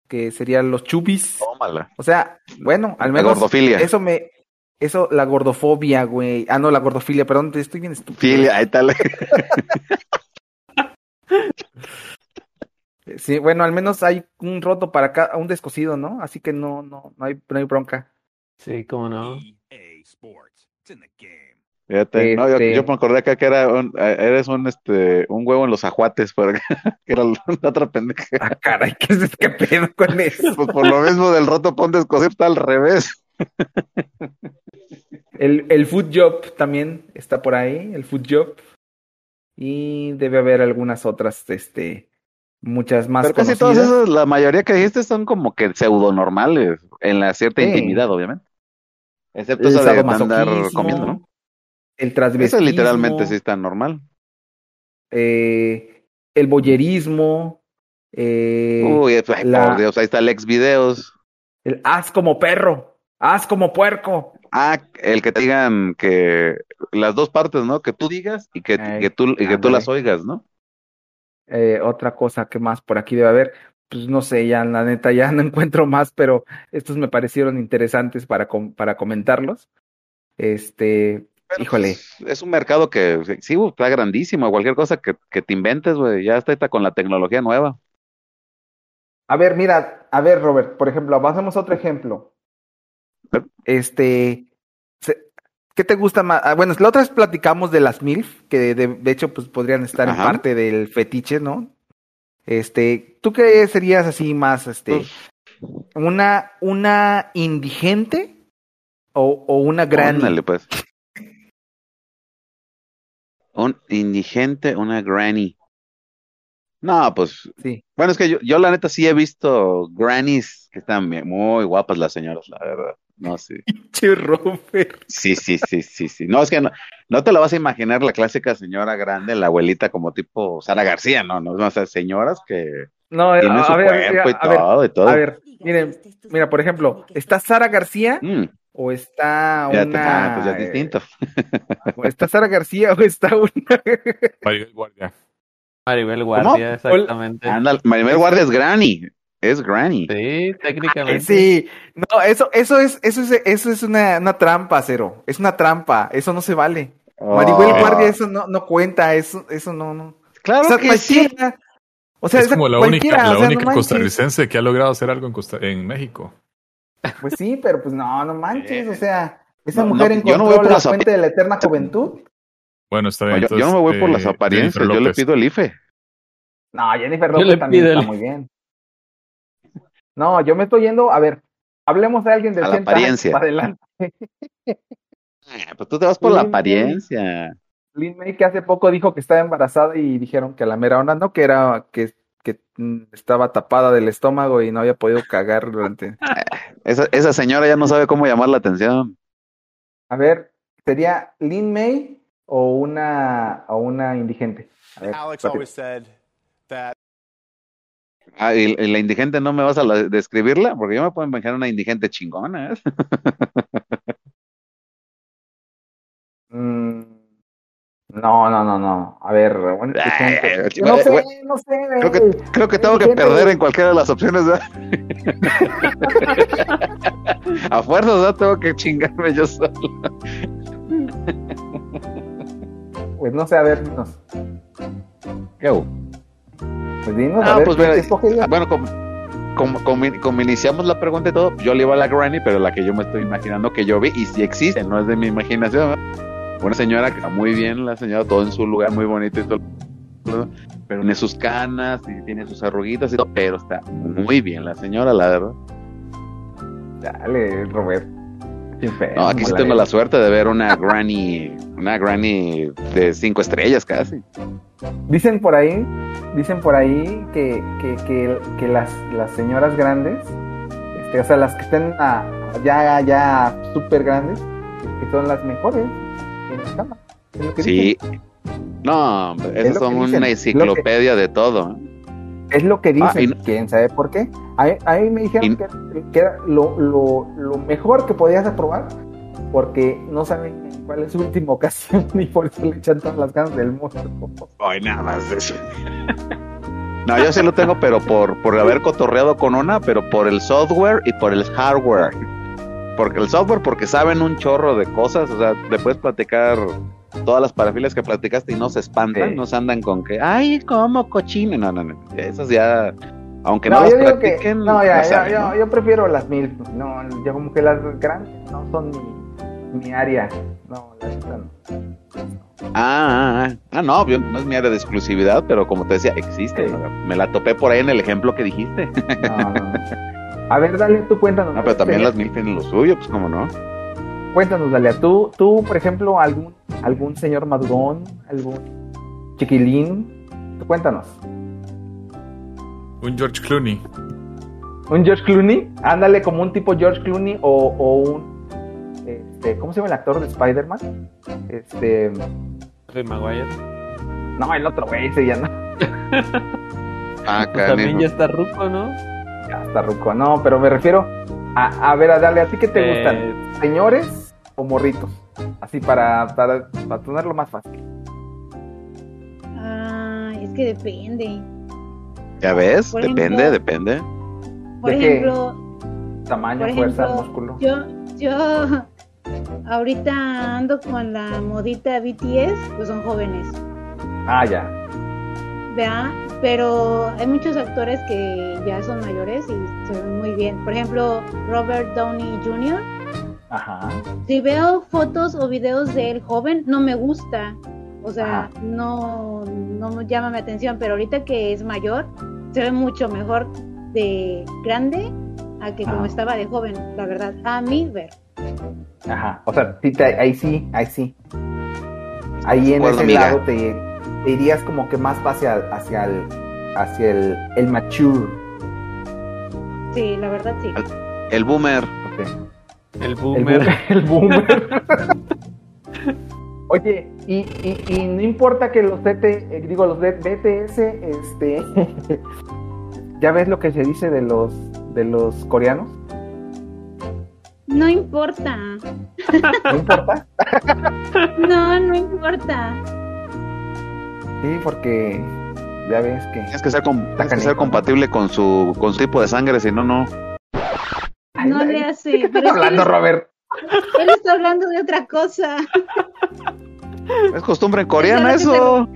que serían los chubis. Tómala. O sea, bueno, al La menos gordofilia. eso me, Eso, la gordofobia, güey. Ah, no, la gordofilia, perdón, estoy bien estúpido. Filia, ahí tal. (laughs) Sí, bueno, al menos hay un roto para cada, un descosido, ¿no? Así que no, no, no hay, no hay bronca. Sí, cómo no. Fíjate, no, yo, Este- yo me acordé acá que era un, eh, eres un este un huevo en los ajuates, (laughs) acá, que era la otra pendeja. Ah, caray, ¿qué, es, qué pedo con (laughs) eso? Pues por lo mismo del roto pon descosir está al revés. El, el food job también está por ahí, el food job. Y debe haber algunas otras, este, muchas más Pero casi todas esas, la mayoría que dijiste son como que pseudo normales, en la cierta Sí. intimidad, obviamente. Excepto El esa de andar comiendo, ¿no? El Eso transvestismo, literalmente sí está normal. eh, el boyerismo, eh, Uy, ay, la- por Dios, ahí está el ex videos. el haz como perro, haz como puerco. Ah, el que te digan que las dos partes, ¿no? Que tú digas y que, Ay, que tú, y que tú las oigas, ¿no? Eh, otra cosa que más por aquí debe haber, pues no sé, ya la neta ya no (laughs) encuentro más, pero estos me parecieron interesantes para, com- para comentarlos. Este, híjole, Es un mercado que sí, güey, está grandísimo. Cualquier cosa que, que te inventes, güey, ya está, está con la tecnología nueva. a ver, mira, a ver, Robert, por ejemplo, hacemos otro ejemplo. Este, ¿qué te gusta más? Ah, bueno, la otra vez platicamos de las MILF, que de, de hecho, pues podrían estar en parte del fetiche, ¿no? Este, ¿tú qué serías así más, este, una, una indigente o, o una gran Ándale, pues. Un indigente, una granny. No, pues. Sí. Bueno, es que yo, yo la neta sí he visto grannies que están bien- muy guapas las señoras, la verdad. No, sí. (laughs) Sí, sí, sí, sí, sí. No, es que no, no te la vas a imaginar la clásica señora grande, la abuelita como tipo Sara García, no, no, o sea, señoras que No, a, su a ver, cuerpo y a ver, todo, y todo. a ver, miren, mira, por ejemplo, ¿está Sara García Mm, o está ya te- una... ah, pues ya es distinto. o (laughs) está Sara García o está una... (laughs) Maribel Guardia. Maribel Guardia, exactamente. Anda, Maribel Guardia es Granny, es Granny. Sí, técnicamente. Sí, no, eso, eso es, eso es, eso es una, una trampa, Cero. Es una trampa, eso no se vale. Maribel Oh. Guardia, eso no, no cuenta, eso, eso no, no. Claro o sea, que sí. O sea, es como la única, la o sea, no única costarricense que ha logrado hacer algo en, Costa- en México. Pues sí, pero pues no, no manches, o sea, esa No, no, mujer yo encontró no voy por la fuente de la eterna juventud. Bueno, está No, bien. yo, yo no me voy por las entonces, eh, apariencias, yo le pido el IFE. No, Jennifer López también está el- muy bien. No, yo me estoy yendo, a ver, hablemos de alguien de A la 80 años apariencia. para adelante. Ah, Pues tú te vas por la apariencia. Lin May que hace poco dijo que estaba embarazada y dijeron que a la mera hora no, que era que, que mm, estaba tapada del estómago y no había podido cagar durante. (laughs) Esa, esa señora ya no sabe cómo llamar la atención. A ver, ¿sería Lin May o una o una indigente? A ver, Alex rápido. always said that Ah, y, y la indigente no me vas a la- describirla, porque yo me puedo imaginar una indigente chingona. ¿eh? (laughs) no, no, no, no. A ver. Ay, Yo no sé, güey. no sé. Creo que, creo que tengo que perder en cualquiera de las opciones. ¿verdad? (laughs) a fuerzas, ¿verdad? Tengo que chingarme yo solo. Pues no sé, a ver, dinos. ¿Qué hago? Pues dinos, a Ah, ver, pues ¿qué- ah, bueno, como, como, como- como iniciamos la pregunta y todo, yo le iba a la Granny, pero la que yo me estoy imaginando que yo vi, y si existe, no es de mi imaginación. ¿verdad? Una señora que está muy bien, la señora, todo en su lugar, muy bonito y todo. Pero tiene sus canas y tiene sus arruguitas y todo, pero está muy bien la señora, la verdad. Dale, Robert. Qué feo, No, aquí sí tengo la suerte de ver una Granny, una Granny de cinco estrellas casi. Dicen por ahí, dicen por ahí que, que, que, que las, las señoras grandes, este, o sea, las que estén ah, ya, ya súper grandes, que son las mejores Es lo que Sí. dicen. No, hombre, Es son dicen, una que- enciclopedia de todo. Es lo que Ah, dicen, no- quién sabe por qué. A, mí- a mí me dijeron Y- que, que era lo, lo, lo mejor que podías aprobar, porque no saben en cuál es su última ocasión (laughs) y por eso le echan todas las ganas del mundo. Ay, nada más de eso. No, yo sí lo tengo, pero por, por haber cotorreado con una, pero por el software y por el hardware. Porque el software, porque saben un chorro de cosas, o sea, le puedes platicar todas las parafilas que platicaste y no se espantan, Sí. no se andan con que, ay, como cochino, no, no, no, esas ya, aunque no, No, las que. practiquen, No, ya, las ya, saben, yo, ¿no? yo prefiero las mil. No, yo como que las grandes no son mi, mi área. No, la neta no. Ah, ah, ah, no, yo- no es mi área de exclusividad, pero como te decía, existe, me la topé por ahí en el ejemplo que dijiste. No, no. (laughs) A ver, dale, tú cuéntanos. No, pero también las mil tienen lo suyo, pues como no. Cuéntanos, Dalia, tú, tú, por ejemplo, algún, algún señor madurón, algún chiquilín, tú cuéntanos. Un George Clooney. ¿Un George Clooney? Ándale, como un tipo George Clooney o, o un, este, ¿cómo se llama el actor de Spider-Man? Este, Tobey Maguire. no, el otro güey, ese ya no, Ah, (laughs) Pues también ya está ruco, ¿no? Ya está ruco, no, pero me refiero a, a ver, a darle, ¿a ti qué te Eh, gustan? ¿Señores o morritos? Así para, para, para tenerlo más fácil. Ah, es que depende. Ya ves, Por depende, ejemplo- depende. Por ejemplo, Tamaño, por fuerza, ejemplo, músculo. yo, yo ahorita ando con la modita BTS, pues son jóvenes, Ah, ya. ¿verdad? Pero hay muchos actores que ya son mayores y se ven muy bien. Por ejemplo, Robert Downey Jr. Ajá. Si veo fotos o videos de él joven, no me gusta. O sea, Ajá. no, no llama mi atención, pero ahorita que es mayor, se ve mucho mejor de grande a que como estaba de joven, la verdad. A mí ver. Ajá, o sea, sí te- ahí sí, ahí sí. Ahí en Acuerdo, ese amiga. lado te, te irías como que más hacia, hacia el, hacia el, el mature. Sí, la verdad sí. El boomer. El El boomer. (laughs) El boomer. (laughs) Oye, y, y, y no importa que los DT, eh, digo, los BTS, este, (laughs) ya ves lo que se dice de los, de los coreanos, No importa. no importa, No, no importa. Sí, porque ya ves que, Tienes que ser, com- tienes que canijo, ser ¿no? compatible con su, con su tipo de sangre, si no, no. No le hace. ¿qué es estás él, hablando, Robert? él está hablando de otra cosa. (laughs) Es costumbre coreana Eso lo eso.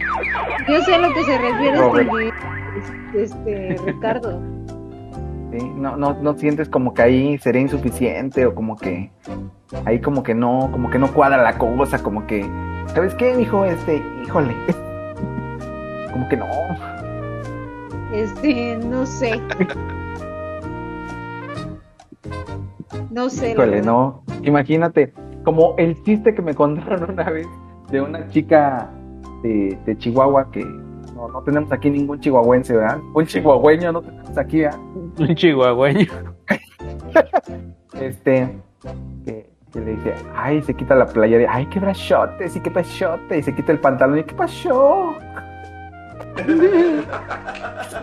Yo sé a lo que se refiere este, este Ricardo. Sí, no, no, no sientes como que ahí sería insuficiente o como que ahí como que no, como que no cuadra la cosa, como que, ¿sabes qué, mijo? Este, híjole, como que no. Este, no sé. No sé. Híjole, no. Imagínate, como el chiste que me contaron (laughs) una vez de una chica de, de Chihuahua que no, no tenemos aquí ningún chihuahuense, ¿verdad? Un chihuahueño no tenemos aquí, ¿verdad? Un chihuahueño. Este, que, que le dice, ay, se quita la playera, ay, qué brachote, sí, qué brachote, y se quita el pantalón, y qué pasó.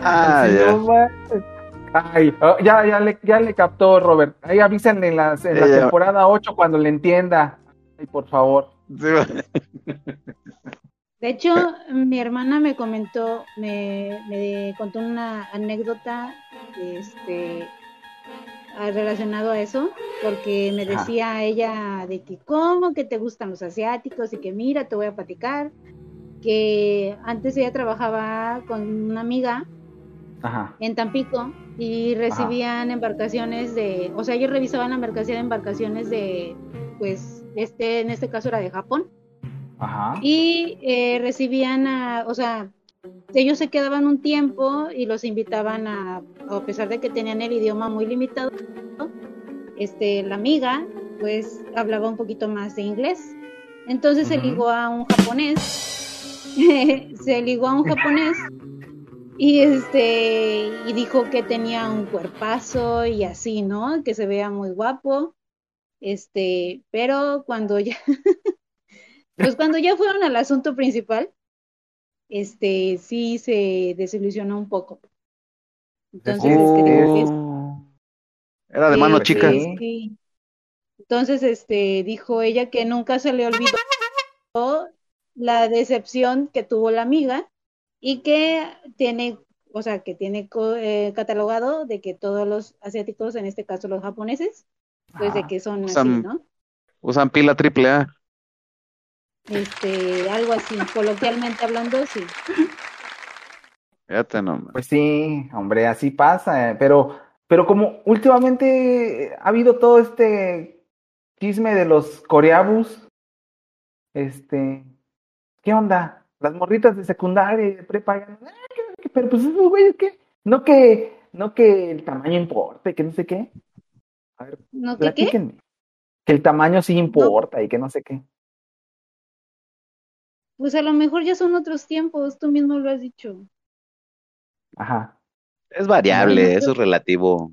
Ah, ya. no. Ay, oh, ya, ya, le, ya le captó, Robert. Ahí avísenle en, las- en la temporada 8 cuando le entienda. Ay, por favor. De hecho, mi hermana me comentó, me, me contó una anécdota este, ah, relacionado a eso, porque me decía ella de que cómo que te gustan los asiáticos y que mira, te voy a platicar, que antes ella trabajaba con una amiga Ajá. en Tampico y recibían embarcaciones de, o sea, ellos revisaban la mercancía de embarcaciones de, pues, este, en este caso era de Japón Ajá. y eh, recibían a, o sea, ellos se quedaban un tiempo y los invitaban a, a pesar de que tenían el idioma muy limitado, este, la amiga, pues, hablaba un poquito más de inglés. Entonces se Ujú. ligó a un japonés, (laughs) se ligó a un japonés y este, y dijo que tenía un cuerpazo y así, ¿no? Que se veía muy guapo. Este, pero cuando ya, (laughs) pues cuando ya fueron al asunto principal, este, sí se desilusionó un poco. Entonces, creo que es- Era de mano sí, chica. Entonces, este, dijo ella que nunca se le olvidó la decepción que tuvo la amiga y que tiene, o sea, que tiene co- eh, catalogado de que todos los asiáticos, en este caso los japoneses, pues de que son así, Usan, ¿no? usan pila triple A. Este, algo así, coloquialmente hablando, sí. Fíjate nomás. Pues sí, hombre, así pasa, eh, pero, pero como últimamente ha habido todo este chisme de los coreabus, este, ¿qué onda? Las morritas de secundaria y de prepa, ah, pero pues esos güeyes que, no que, no que el tamaño importe, que no sé qué. A ver, ¿No que qué? platíquenme. Que el tamaño sí importa y que no sé qué. Pues a lo mejor ya son otros tiempos, tú mismo lo has dicho. Ajá. Es variable, eso es relativo.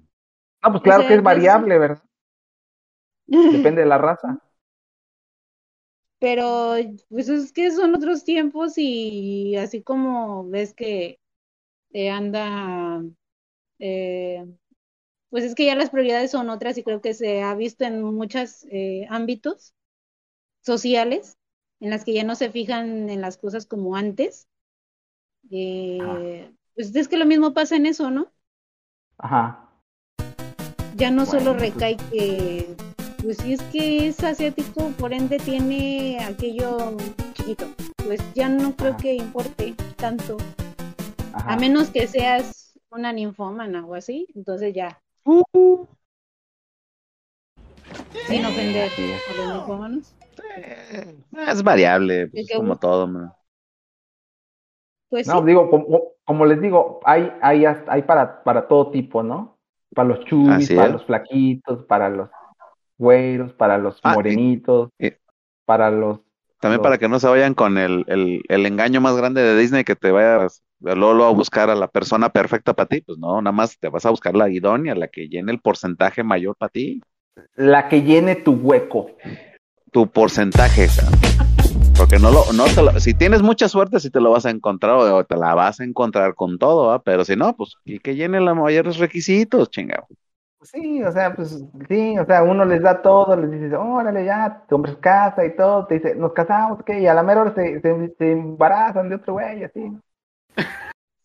No, pues claro sea, que es pues- variable, ¿verdad? (laughs) Depende de la raza. Pero pues es que son otros tiempos y así como ves que eh, anda, eh, pues es que ya las prioridades son otras y creo que se ha visto en muchos eh, ámbitos sociales en las que ya no se fijan en las cosas como antes. Eh, pues es que lo mismo pasa en eso, ¿no? Ajá. Ya no solo Bueno, pues- recae que, pues si es que es asiático, por ende tiene aquello chiquito. Pues ya no creo que importe tanto. Ajá. A menos que seas una ninfómana o así, entonces ya. Sin ofender a los ninfómanos. Es variable, pues, Es que como todo. man. Pues No, sí. digo, como, como les digo, hay, hay, hasta- hay para, para todo tipo, ¿no? Para los chubis, para es. los flaquitos, para los güeros, para los Ah, morenitos, y- para los... También los- para que no se vayan con el, el, el engaño más grande de Disney, que te vayas luego, luego a buscar a la persona perfecta para ti. Pues no, nada más te vas a buscar la idónea, la que llene el porcentaje mayor para ti. La que llene tu hueco. Tu porcentaje. Porque no lo, no te lo- si tienes mucha suerte, si te lo vas a encontrar o te la vas a encontrar con todo. Pero si no, pues y que llene los mayores requisitos, chingado. Sí, o sea, pues sí, o sea, uno les da todo, les dice, órale, ya, te compras casa y todo, te dice, nos casamos, ¿qué? Y a la mera hora se, se, se embarazan de otro güey, así.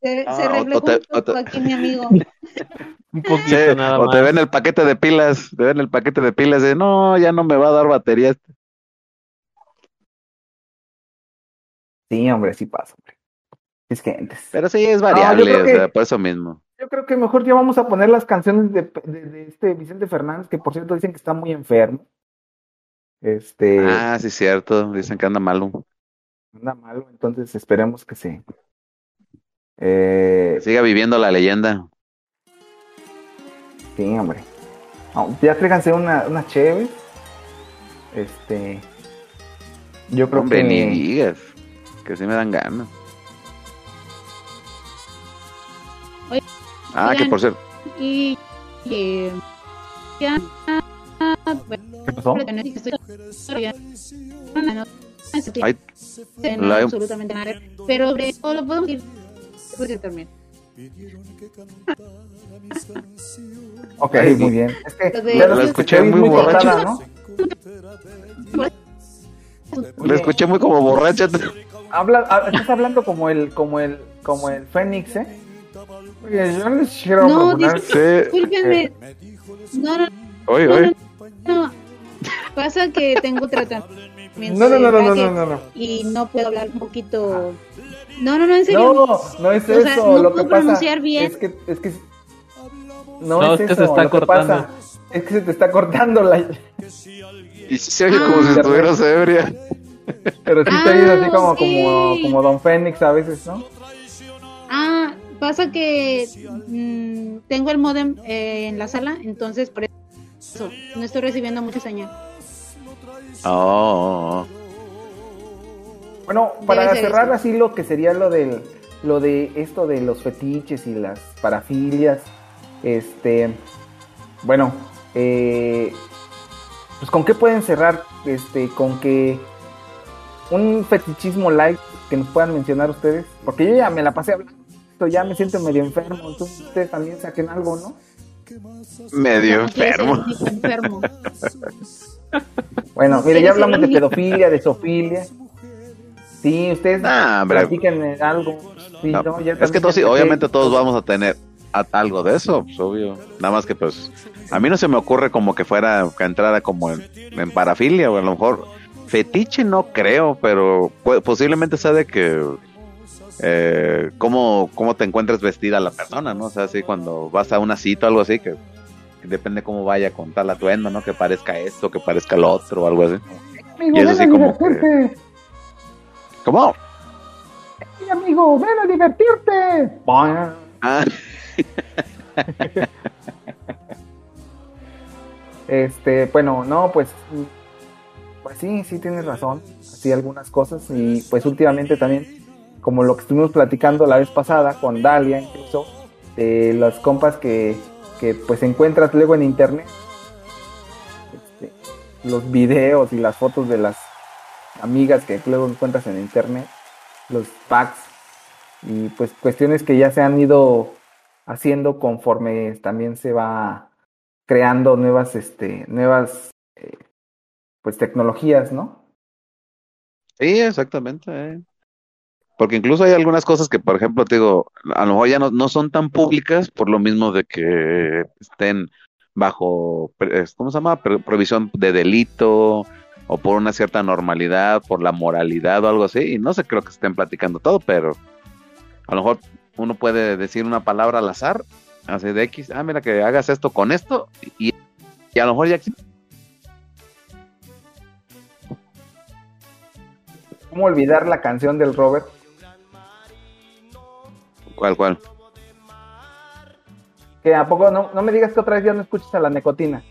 Se, Ah, se un te- poco aquí mi amigo. (laughs) Un poquito Sí, nada o te ven el paquete de pilas, te ven el paquete de pilas de no, ya no me va a dar batería. este". Sí, hombre, sí pasa, hombre. Es que antes. Pero sí es variable, o que- sea, por eso mismo. Yo creo que mejor ya vamos a poner las canciones de, de, de este Vicente Fernández, que por cierto dicen que está muy enfermo. Este, Ah, sí, cierto. Dicen que anda malo. anda malo, entonces esperemos que se. Eh, Que siga viviendo la leyenda. sí, hombre. No, ya tráiganse una, una chévere. Este. Yo creo Hombre, que. ni digas. Que sí me dan ganas. Oye, Ah, que por cierto. Y eh, ya. ¿Qué pasó? Ay, no, la- absolutamente nada. Pero sobre eso lo podemos ir. De terminar. Ok, Ay, muy bien. Es que La escuché oís muy borracha. (laughs) ¿no? La escuché muy como borracha. Habla, ah, estás hablando como el, como el, como el Fénix, ¿eh? Oye, yo les quiero No. Discúlpenme. No, no, Oye, no, oye. no, no. Pasa que tengo tratamiento. No, no, no, no, no, no, no. Y no puedo hablar un poquito. No, no, no, en serio. No, no es O sea, eso. no lo que puedo pasa pronunciar bien. es que, es que no, No, es, es que eso. se está lo que cortando. pasa es que se te está cortando la. Y se oye como si Ah. estuvieras ebria. Pero sí te Ah, oyes así como, sí. como, como Don Fénix a veces, ¿no? Ah, pasa que mm, tengo el modem eh, en la sala, entonces por eso no estoy recibiendo mucha señal. Oh, oh, oh. Bueno, para cerrar eso. así lo que sería lo del lo de esto de los fetiches y las parafilias, este, bueno, eh, pues con qué pueden cerrar, este, con que un fetichismo light que nos puedan mencionar ustedes, porque yo ya me la pasé hablando, ya me siento medio enfermo, entonces ustedes también saquen algo, ¿no? Medio enfermo. Bueno, No mire, ya hablamos de pedofilia, de zoofilia. Sí, ustedes Nah, algo. Sí, No, ¿no? Ya es que todos, sí, obviamente todos vamos a tener a- algo de eso, pues, obvio. Nada más que pues a mí no se me ocurre como que fuera que entrara como en, en parafilia o a lo mejor fetiche no creo, pero posiblemente sea de que eh, cómo, cómo te encuentres vestida la persona, ¿no? O sea, así cuando vas a una cita o algo así, que, que depende cómo vaya con tal atuendo, ¿no? Que parezca esto, que parezca lo otro o algo así. Amigo, Y eso ven sí a como que-. ¿Cómo? Sí, amigo, ven a divertirte. Ah, (laughs) Este, bueno, no, pues, pues sí, sí tienes razón, así algunas cosas y pues últimamente también, como lo que estuvimos platicando la vez pasada con Dalia incluso, de las compas que, que pues encuentras luego en internet, este, los videos y las fotos de las amigas que luego encuentras en internet, los packs y pues cuestiones que ya se han ido haciendo conforme también se va creando nuevas, este, nuevas, eh, pues tecnologías, ¿no? Sí, exactamente. eh. Porque incluso hay algunas cosas que, por ejemplo, te digo, a lo mejor ya no, no son tan públicas por lo mismo de que estén bajo, ¿cómo se llama? Provisión de delito o por una cierta normalidad, por la moralidad o algo así. Y no sé, creo que estén platicando todo, pero a lo mejor uno puede decir una palabra al azar, así de X, ah, mira que hagas esto con esto y, y a lo mejor ya. ¿Cómo olvidar la canción del Robert? ¿Cuál, cuál? Que a poco no, no me digas que otra vez ya no escuchas a la nicotina.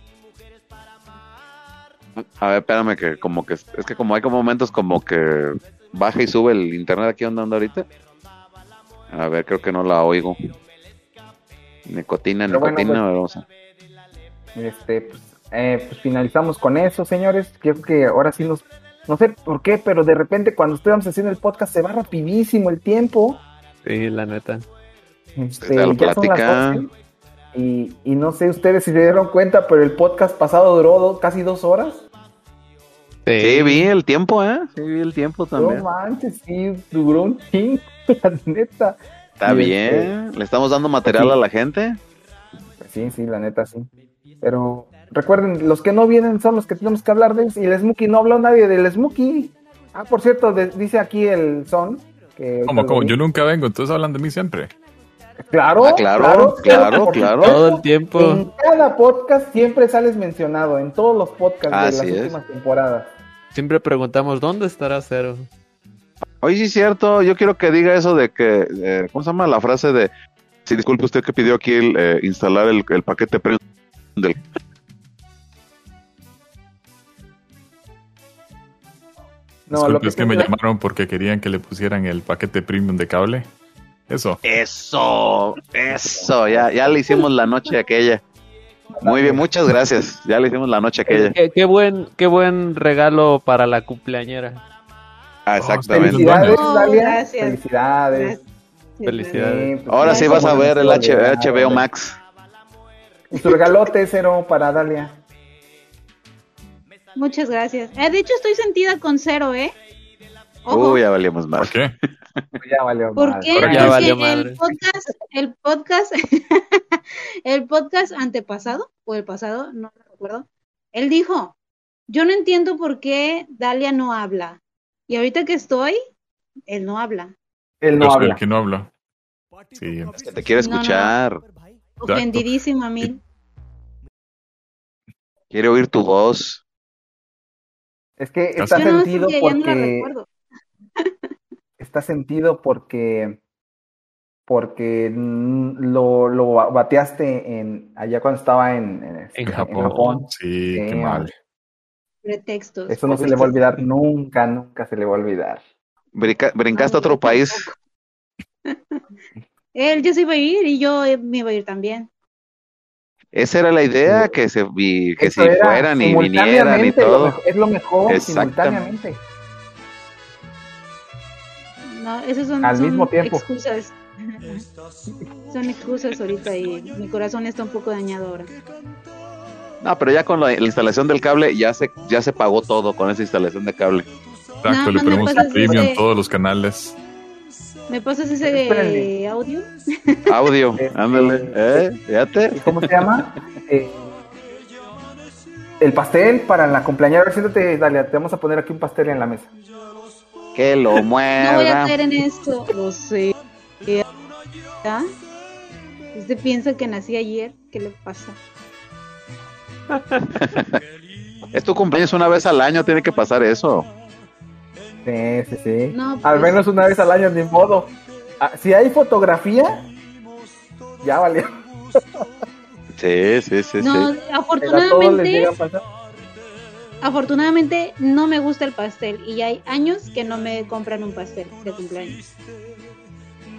A ver, espérame que como que es que como hay como momentos como que baja y sube el internet aquí donde ando ahorita. A ver, creo que no la oigo. Nicotina, Pero bueno, nicotina, pues- vamos a- Este, pues, eh, pues finalizamos con eso, señores. Creo que ahora sí nos, no sé por qué, pero de repente cuando estamos haciendo el podcast se va rapidísimo el tiempo. Sí, la neta. Este, ya. 12, y, y no sé ustedes si se dieron cuenta, pero el podcast pasado duró do- casi dos horas. Sí, vi el tiempo, ¿eh? Sí, vi el tiempo también. No manches, sí, duró un chingo, (laughs) la neta. Está Y bien. Le estamos dando material sí. a la gente. Sí, sí, la neta sí. Pero recuerden, los que no vienen son los que tenemos que hablar de ellos. Y el Smokey no habló nadie del Smokey. Ah, por cierto, de- dice aquí el Son. Que ¿Cómo, cómo? Yo nunca vengo, entonces hablan de mí siempre. Claro, Ah, claro, claro, claro. Todo el tiempo. En cada podcast siempre sales mencionado, en todos los podcasts de las es. últimas temporadas. Siempre preguntamos, ¿dónde estará Cero? Oye, sí es cierto, yo quiero que diga eso de que, eh, ¿cómo se llama la frase de, sí, disculpe usted que pidió aquí el, eh, instalar el, el paquete premium del... No, Disculpe, lo que es que me llamaron porque querían que le pusieran el paquete premium de cable. Eso. Eso, eso, ya, ya le hicimos la noche aquella. Muy bien, muchas gracias. Ya le hicimos la noche aquella. Qué, qué buen, qué buen regalo para la cumpleañera. Ah, exactamente. Felicidades, Oh, Dalia. gracias. Felicidades. Felicidades. Sí, pues, Ahora sí vas a ver el. HBO Max. Y su regalote cero para Dalia. Muchas gracias. Eh, de hecho, estoy sentida con cero, ¿eh? Ojo. Uy, ya valíamos más. ¿Por qué? Ya valió ¿Por madre. qué? Ahora ya Porque valió el madre. podcast, el podcast, (laughs) el podcast antepasado o el pasado, no me recuerdo. Él dijo, yo no entiendo por qué Dalia no habla. Y ahorita que estoy, él no habla. Él no el habla. que no habla. Sí. Es que te quiere No, no. escuchar. Ofendidísima mil. Quiere oír tu voz. Es que está Yo sentido no porque (laughs) está sentido porque porque lo, lo bateaste en allá cuando estaba en, en, este, En en Japón. Sí, qué mal. Pretextos. Eso no se le va a olvidar nunca, nunca se le va a olvidar. Brinca- brincaste a otro país. (laughs) Él ya se iba a ir y yo eh, me iba a ir también. Esa era la idea, que se vi- que si era fueran y vinieran y lo todo. es lo mejor simultáneamente. No, esas son, Al son mismo tiempo. excusas. (laughs) son excusas ahorita y mi corazón está un poco dañado ahora. No, pero ya con la, la instalación del cable ya se ya se pagó todo con esa instalación de cable. Exacto, le ponemos premium en todos los canales. ¿Me pasas ese audio? Audio, (laughs) ándale. ¿Eh? Fíjate. ¿Cómo se llama? Eh, el pastel para la cumpleañera. A ver, siéntate, Dalia, te vamos a poner aquí un pastel en la mesa. Que lo No voy a caer en esto. Lo sé. ¿Ya? Usted piensa que nací ayer. ¿Qué le pasa? (laughs) Es tu cumpleaños una vez al año, tiene que pasar eso. Sí, sí, sí. No, Al pues. menos una vez al año, ni modo. Ah, si hay fotografía, ya valió. Sí, sí, sí, No, sí. Afortunadamente, afortunadamente no me gusta el pastel y hay años que no me compran un pastel de cumpleaños.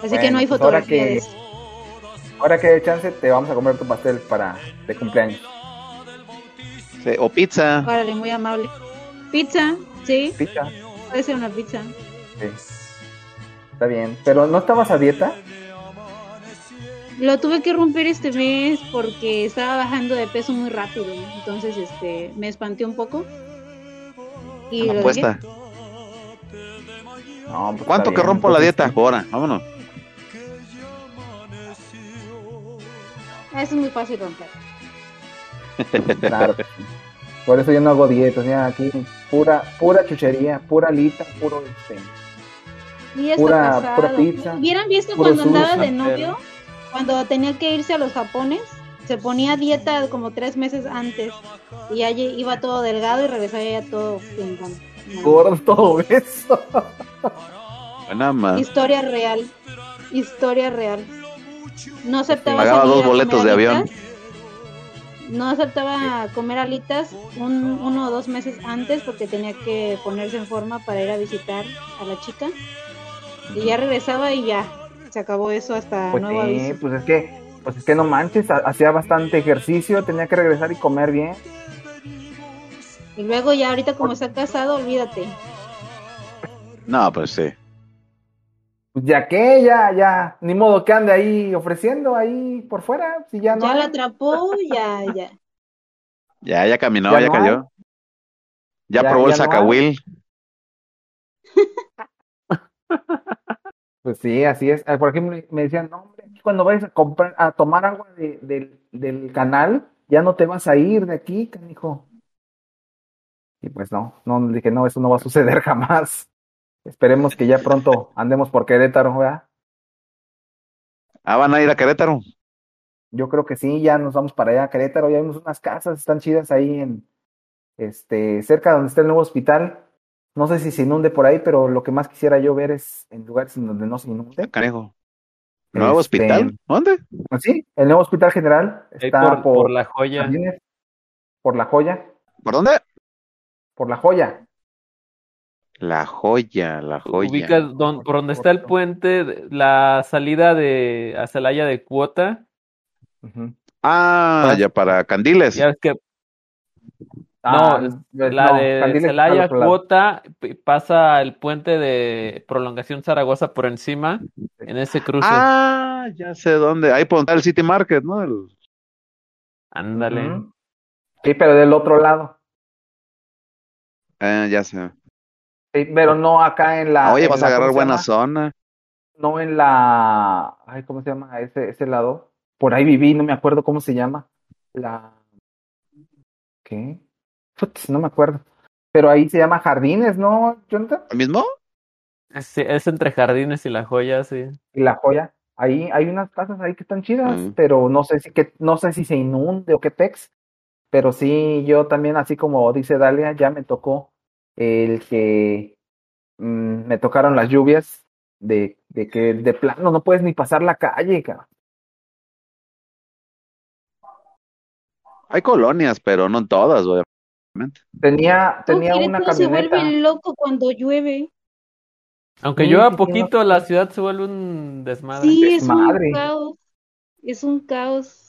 Así que no hay pues ahora fotografía que- de eso. Ahora que hay chance, te vamos a comer tu pastel para de cumpleaños. Sí, O pizza. Órale, muy amable. Pizza, sí, Pizza. Puede ser una pizza. Sí. Está bien. Pero ¿no estabas a dieta? Lo tuve que romper este mes porque estaba bajando de peso muy rápido. Entonces, este, me espanté un poco. Y lo apuesta. No, pues ¿Cuánto que bien, rompo la dieta? Ahora, vámonos. Ah, Eso es muy fácil romper. Claro. Por eso yo no hago dietas, ya aquí pura, pura chuchería, pura alita, puro este. Y Pura- pasado. pura pizza, ¿Hubieran visto cuando andaba de novio? Cuando tenía que irse a los japones, se ponía dieta como tres meses antes. Y ya lle- iba todo delgado y regresaba ya todo pingón. No. Gordo todo eso. Buena más. Historia real. Historia real. No aceptaba Pagaba dos boletos de avión. No aceptaba comer alitas un, uno o dos meses antes porque tenía que ponerse en forma para ir a visitar a la chica. Y ya regresaba y ya. Se acabó eso hasta Pues nuevo sí, aviso. pues es que, pues es que no manches, ha- hacía bastante ejercicio, tenía que regresar y comer bien. Y luego ya ahorita como está casado, olvídate. No, pues sí. Pues ya que, ya, ya, ni modo que ande ahí ofreciendo ahí por fuera, si ya no. Ya hay. la atrapó, ya, ya. Ya, ya caminó, Ya ya, no cayó. Ya, Ya- probó el no sacahuil. (laughs) Pues sí, así es. Ah, Por ejemplo, me decían, no, hombre, cuando vayas a comprar, a tomar agua de- del, del canal, ya no te vas a ir de aquí, canijo. Y pues no, no, dije, no, eso no va a suceder (laughs) jamás. Esperemos que ya pronto andemos por Querétaro, ¿verdad? Ah, van a ir a Querétaro. Yo creo que sí, ya nos vamos para allá a Querétaro, ya vimos unas casas, están chidas ahí en, este, cerca donde está el nuevo hospital. No sé si se inunde por ahí, pero lo que más quisiera yo ver es en lugares en donde no se inunde. Canejo. ¿Nuevo Este, hospital? ¿Dónde? Pues sí, el nuevo hospital general está por, por, por la joya. Por la joya, ¿Por dónde? por la joya. La joya, la joya. Ubicas don- por donde está el puente, de- la salida de a Celaya de Cuota. Ah, ya para Candiles. Ya ves que Ah, no, la no, de Candiles está al Celaya otro lado. Cuota pasa el puente de prolongación Zaragoza por encima en ese cruce. Ah, ya sé dónde. Ahí por donde está el City Market, ¿no? El- Ándale. Sí, pero del otro lado. Eh, ya sé. Sí, pero no acá en la. Oye, en vas la- a agarrar ¿cómo se buena zona. No en la. Ay, ¿cómo se llama ese, ese lado? Por ahí viví, no me acuerdo cómo se llama. La. ¿Qué? Putz, no me acuerdo. Pero ahí se llama Jardines, ¿no, Jonathan? ¿El mismo? Sí, es entre Jardines y La Joya, sí. Y la joya. Ahí hay unas casas ahí que están chidas, Mm. pero no sé si que, no sé si se inunde o qué pex. Pero sí, yo también, así como dice Dalia, ya me tocó el que mm, me tocaron las lluvias de, de que de plano no puedes ni pasar la calle. Hay colonias, pero no todas, güey. Tenía, tenía una Querétaro se camioneta. vuelve loco cuando llueve. Aunque Sí, llueva poquito, la ciudad se vuelve un desmadre. Sí, es Desmadre. un caos. Es un caos.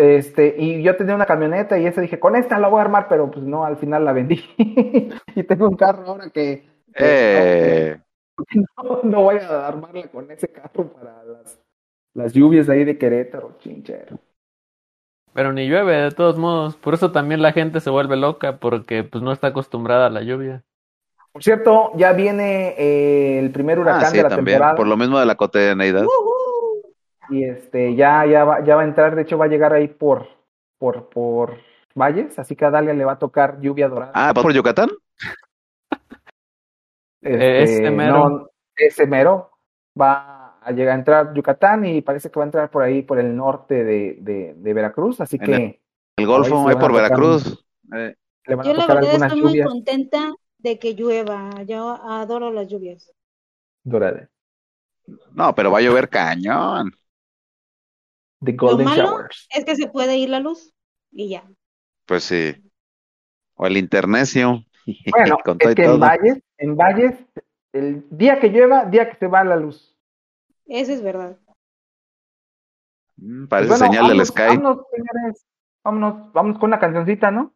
Este, y yo tenía una camioneta y esa dije, con esta la voy a armar, pero pues no, al final la vendí. (laughs) y tengo un carro ahora que, que Eh, (laughs) no, no voy a armarla con ese carro para las, las lluvias ahí de Querétaro, chinchero. Pero ni llueve, de todos modos. Por eso también la gente se vuelve loca, porque pues no está acostumbrada a la lluvia. Por cierto, ya viene eh, el primer huracán Ah, sí, de la también. temporada. Por lo mismo de la cotidianeidad. Y este, ya, ya va, ya va a entrar, de hecho va a llegar ahí por, por, por Valles, así que a Dalia le va a tocar lluvia dorada. Ah, ¿por Yucatán? Este, ese mero. no, ese mero va a llegar a entrar Yucatán y parece que va a entrar por ahí por el norte de, de, de Veracruz, así En que El Golfo, Ahí por Veracruz. Eh, Yo la verdad estoy muy contenta de que llueva. Yo adoro las lluvias. doradas. no, pero va a llover cañón. The Lo Golden malo Showers. es que se puede ir la luz y ya. Pues sí. O el internecio. (laughs) Bueno, Con todo es que todo. en Valles, en Valles, el día que llueva, día que se va la luz. Eso es verdad. Mm, Pues Parece bueno, señal del Sky. Vámonos, señores. Vámonos, vámonos con una cancioncita, ¿no?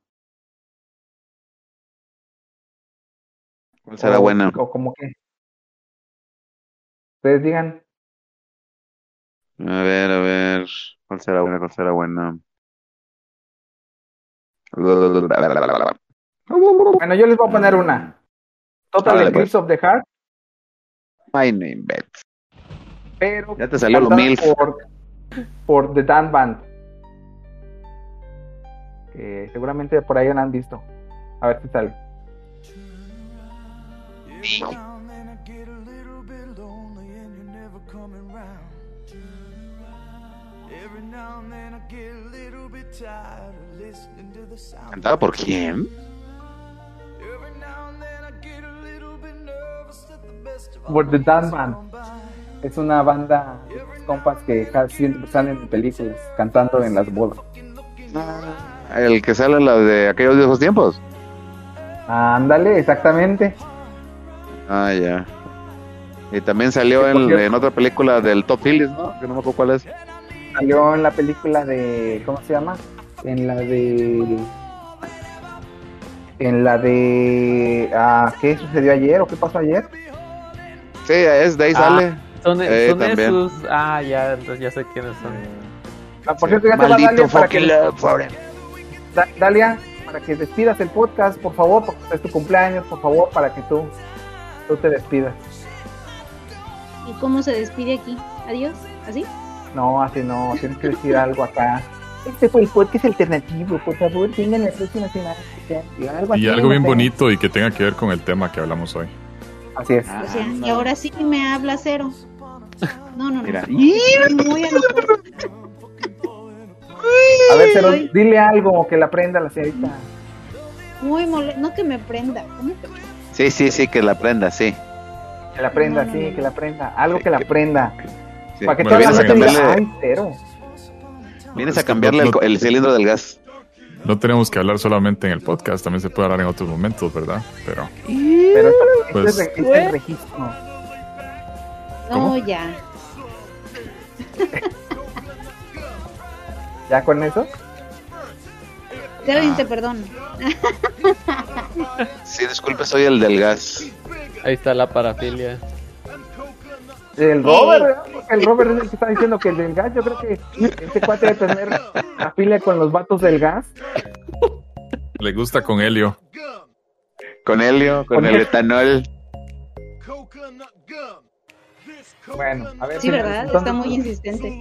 ¿Cuál será o, buena? O como que. Ustedes digan. A ver, a ver. ¿Cuál será buena? ¿Cuál será buena? Bueno, yo les voy a poner una. Total Eclipse of the Heart, Ay, no inventes. pero. Ya te salió lo MILF. Por, por The Dan Band. Que seguramente por ahí la han visto. A ver si sale. ¿Cantada por quién? Por The Dan Band. Es una banda de compas que siempre salen en películas cantando en las bodas. El que sale en la de aquellos viejos tiempos. Ándale, exactamente. Ah, ya. Y también salió en, en otra película del Top Phillips, ¿no? Que no me acuerdo cuál es. Salió en la película de. ¿Cómo se llama? En la de. En la de. Ah, ¿Qué sucedió ayer o qué pasó ayer? Sí, es de ahí Ah, sale. Son, Eh, son también. esos. Ah, ya, entonces ya sé quiénes son. Ah, por cierto, ya va Maldito Dalia para que, fucking love. Da- Dalia, para que despidas el podcast, por favor, porque es tu cumpleaños, por favor, para que tú, tú te despidas. ¿Y cómo se despide aquí? Adiós. ¿Así? No, así no, tienes que decir algo acá. Este fue el podcast alternativo, por favor, vengan la próxima semana. Algo Y algo bien bonito y que tenga que ver con el tema que hablamos hoy. Así es. O sea, y ahora sí me habla cero. No, no, no. Mira. Muy. A ver, Estoy dile algo que la prenda la señorita. muy mole... No que me prenda. ¿Cómo que? Sí, sí, sí, que la prenda, sí. Que la prenda, No, no, sí, no. que la prenda. Algo que la prenda. Sí. Para toda la vienes a cambiarle- ay, cero. Vienes Es a cambiarle no- el, el cilindro del gas. No tenemos que hablar solamente en el podcast, también se puede hablar en otros momentos, ¿verdad? Pero Pero Pues- es, re- esto es registro. No, ¿Cómo? ya. (laughs) ¿Ya con eso? Kevin, te perdono. Sí, disculpe, soy el del gas. Ahí está la parafilia. El Robert, ¿verdad? Porque el Robert es el que está diciendo que el del gas, yo creo que este cuate debe tener afiliación con los vatos del gas. le gusta con Helio. Con helio, con Con el el- etanol. Bueno, a ver. Sí, ¿verdad? entonces, Está muy insistente.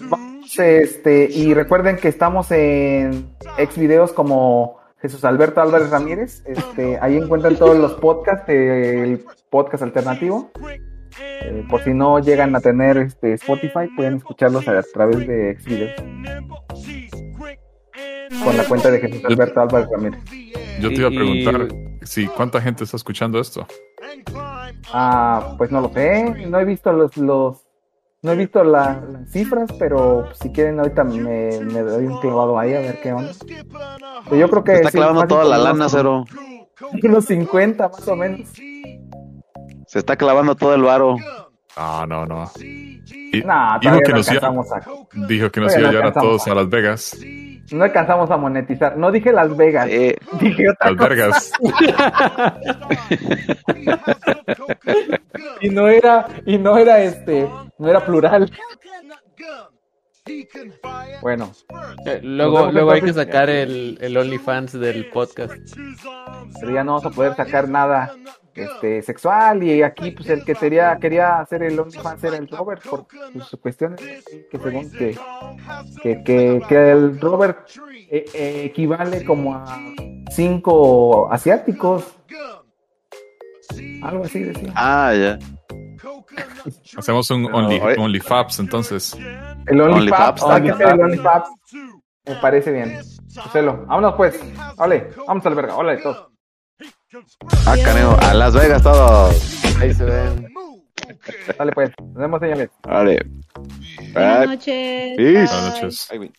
vamos, este, y recuerden que estamos en ex videos como Jesús Alberto Álvarez Ramírez. Este, ahí encuentran todos los podcasts del podcast alternativo. Eh, por si no llegan a tener este Spotify, pueden escucharlos a través de ex videos. Con la cuenta de Jesús Alberto Álvarez Ramírez. Yo te iba a Y- preguntar si cuánta gente está escuchando esto. Ah, pues no lo sé, no he visto los, los no he visto la- las cifras, pero si quieren ahorita me, me doy un clavado ahí a ver qué onda. Pero yo creo que está sí, clavando toda la lana, cero. Unos 50 más o menos. Se está clavando todo el varo. Ah, no, no. Y- dijo que no nos iba, a, dijo que nos iba a no llevar a todos a Las Vegas. no alcanzamos a monetizar. No dije Las Vegas, Eh, dije otra Las cosa. Vegas. (laughs) Y no era, y no era este, no era plural. Bueno. Eh, luego luego hay que sacar el, el OnlyFans del podcast. Pero ya no vamos a poder sacar nada este sexual y aquí pues el que quería quería hacer el OnlyFans era el Robert por sus cuestiones que según que que, que, que el Robert eh, eh, equivale como a cinco asiáticos algo así decía Ah, ya. Hacemos un Only. OnlyFabs entonces. el hacer el también. OnlyFans me parece bien Hacelo. vámonos pues vale vamos al verga hola todos Ah, canejo. A Las Vegas todos. Ahí se ven. dale pues nos vemos señores Vale. Buenas Bye. noches. Peace. bye. Buenas noches. Ay, güey.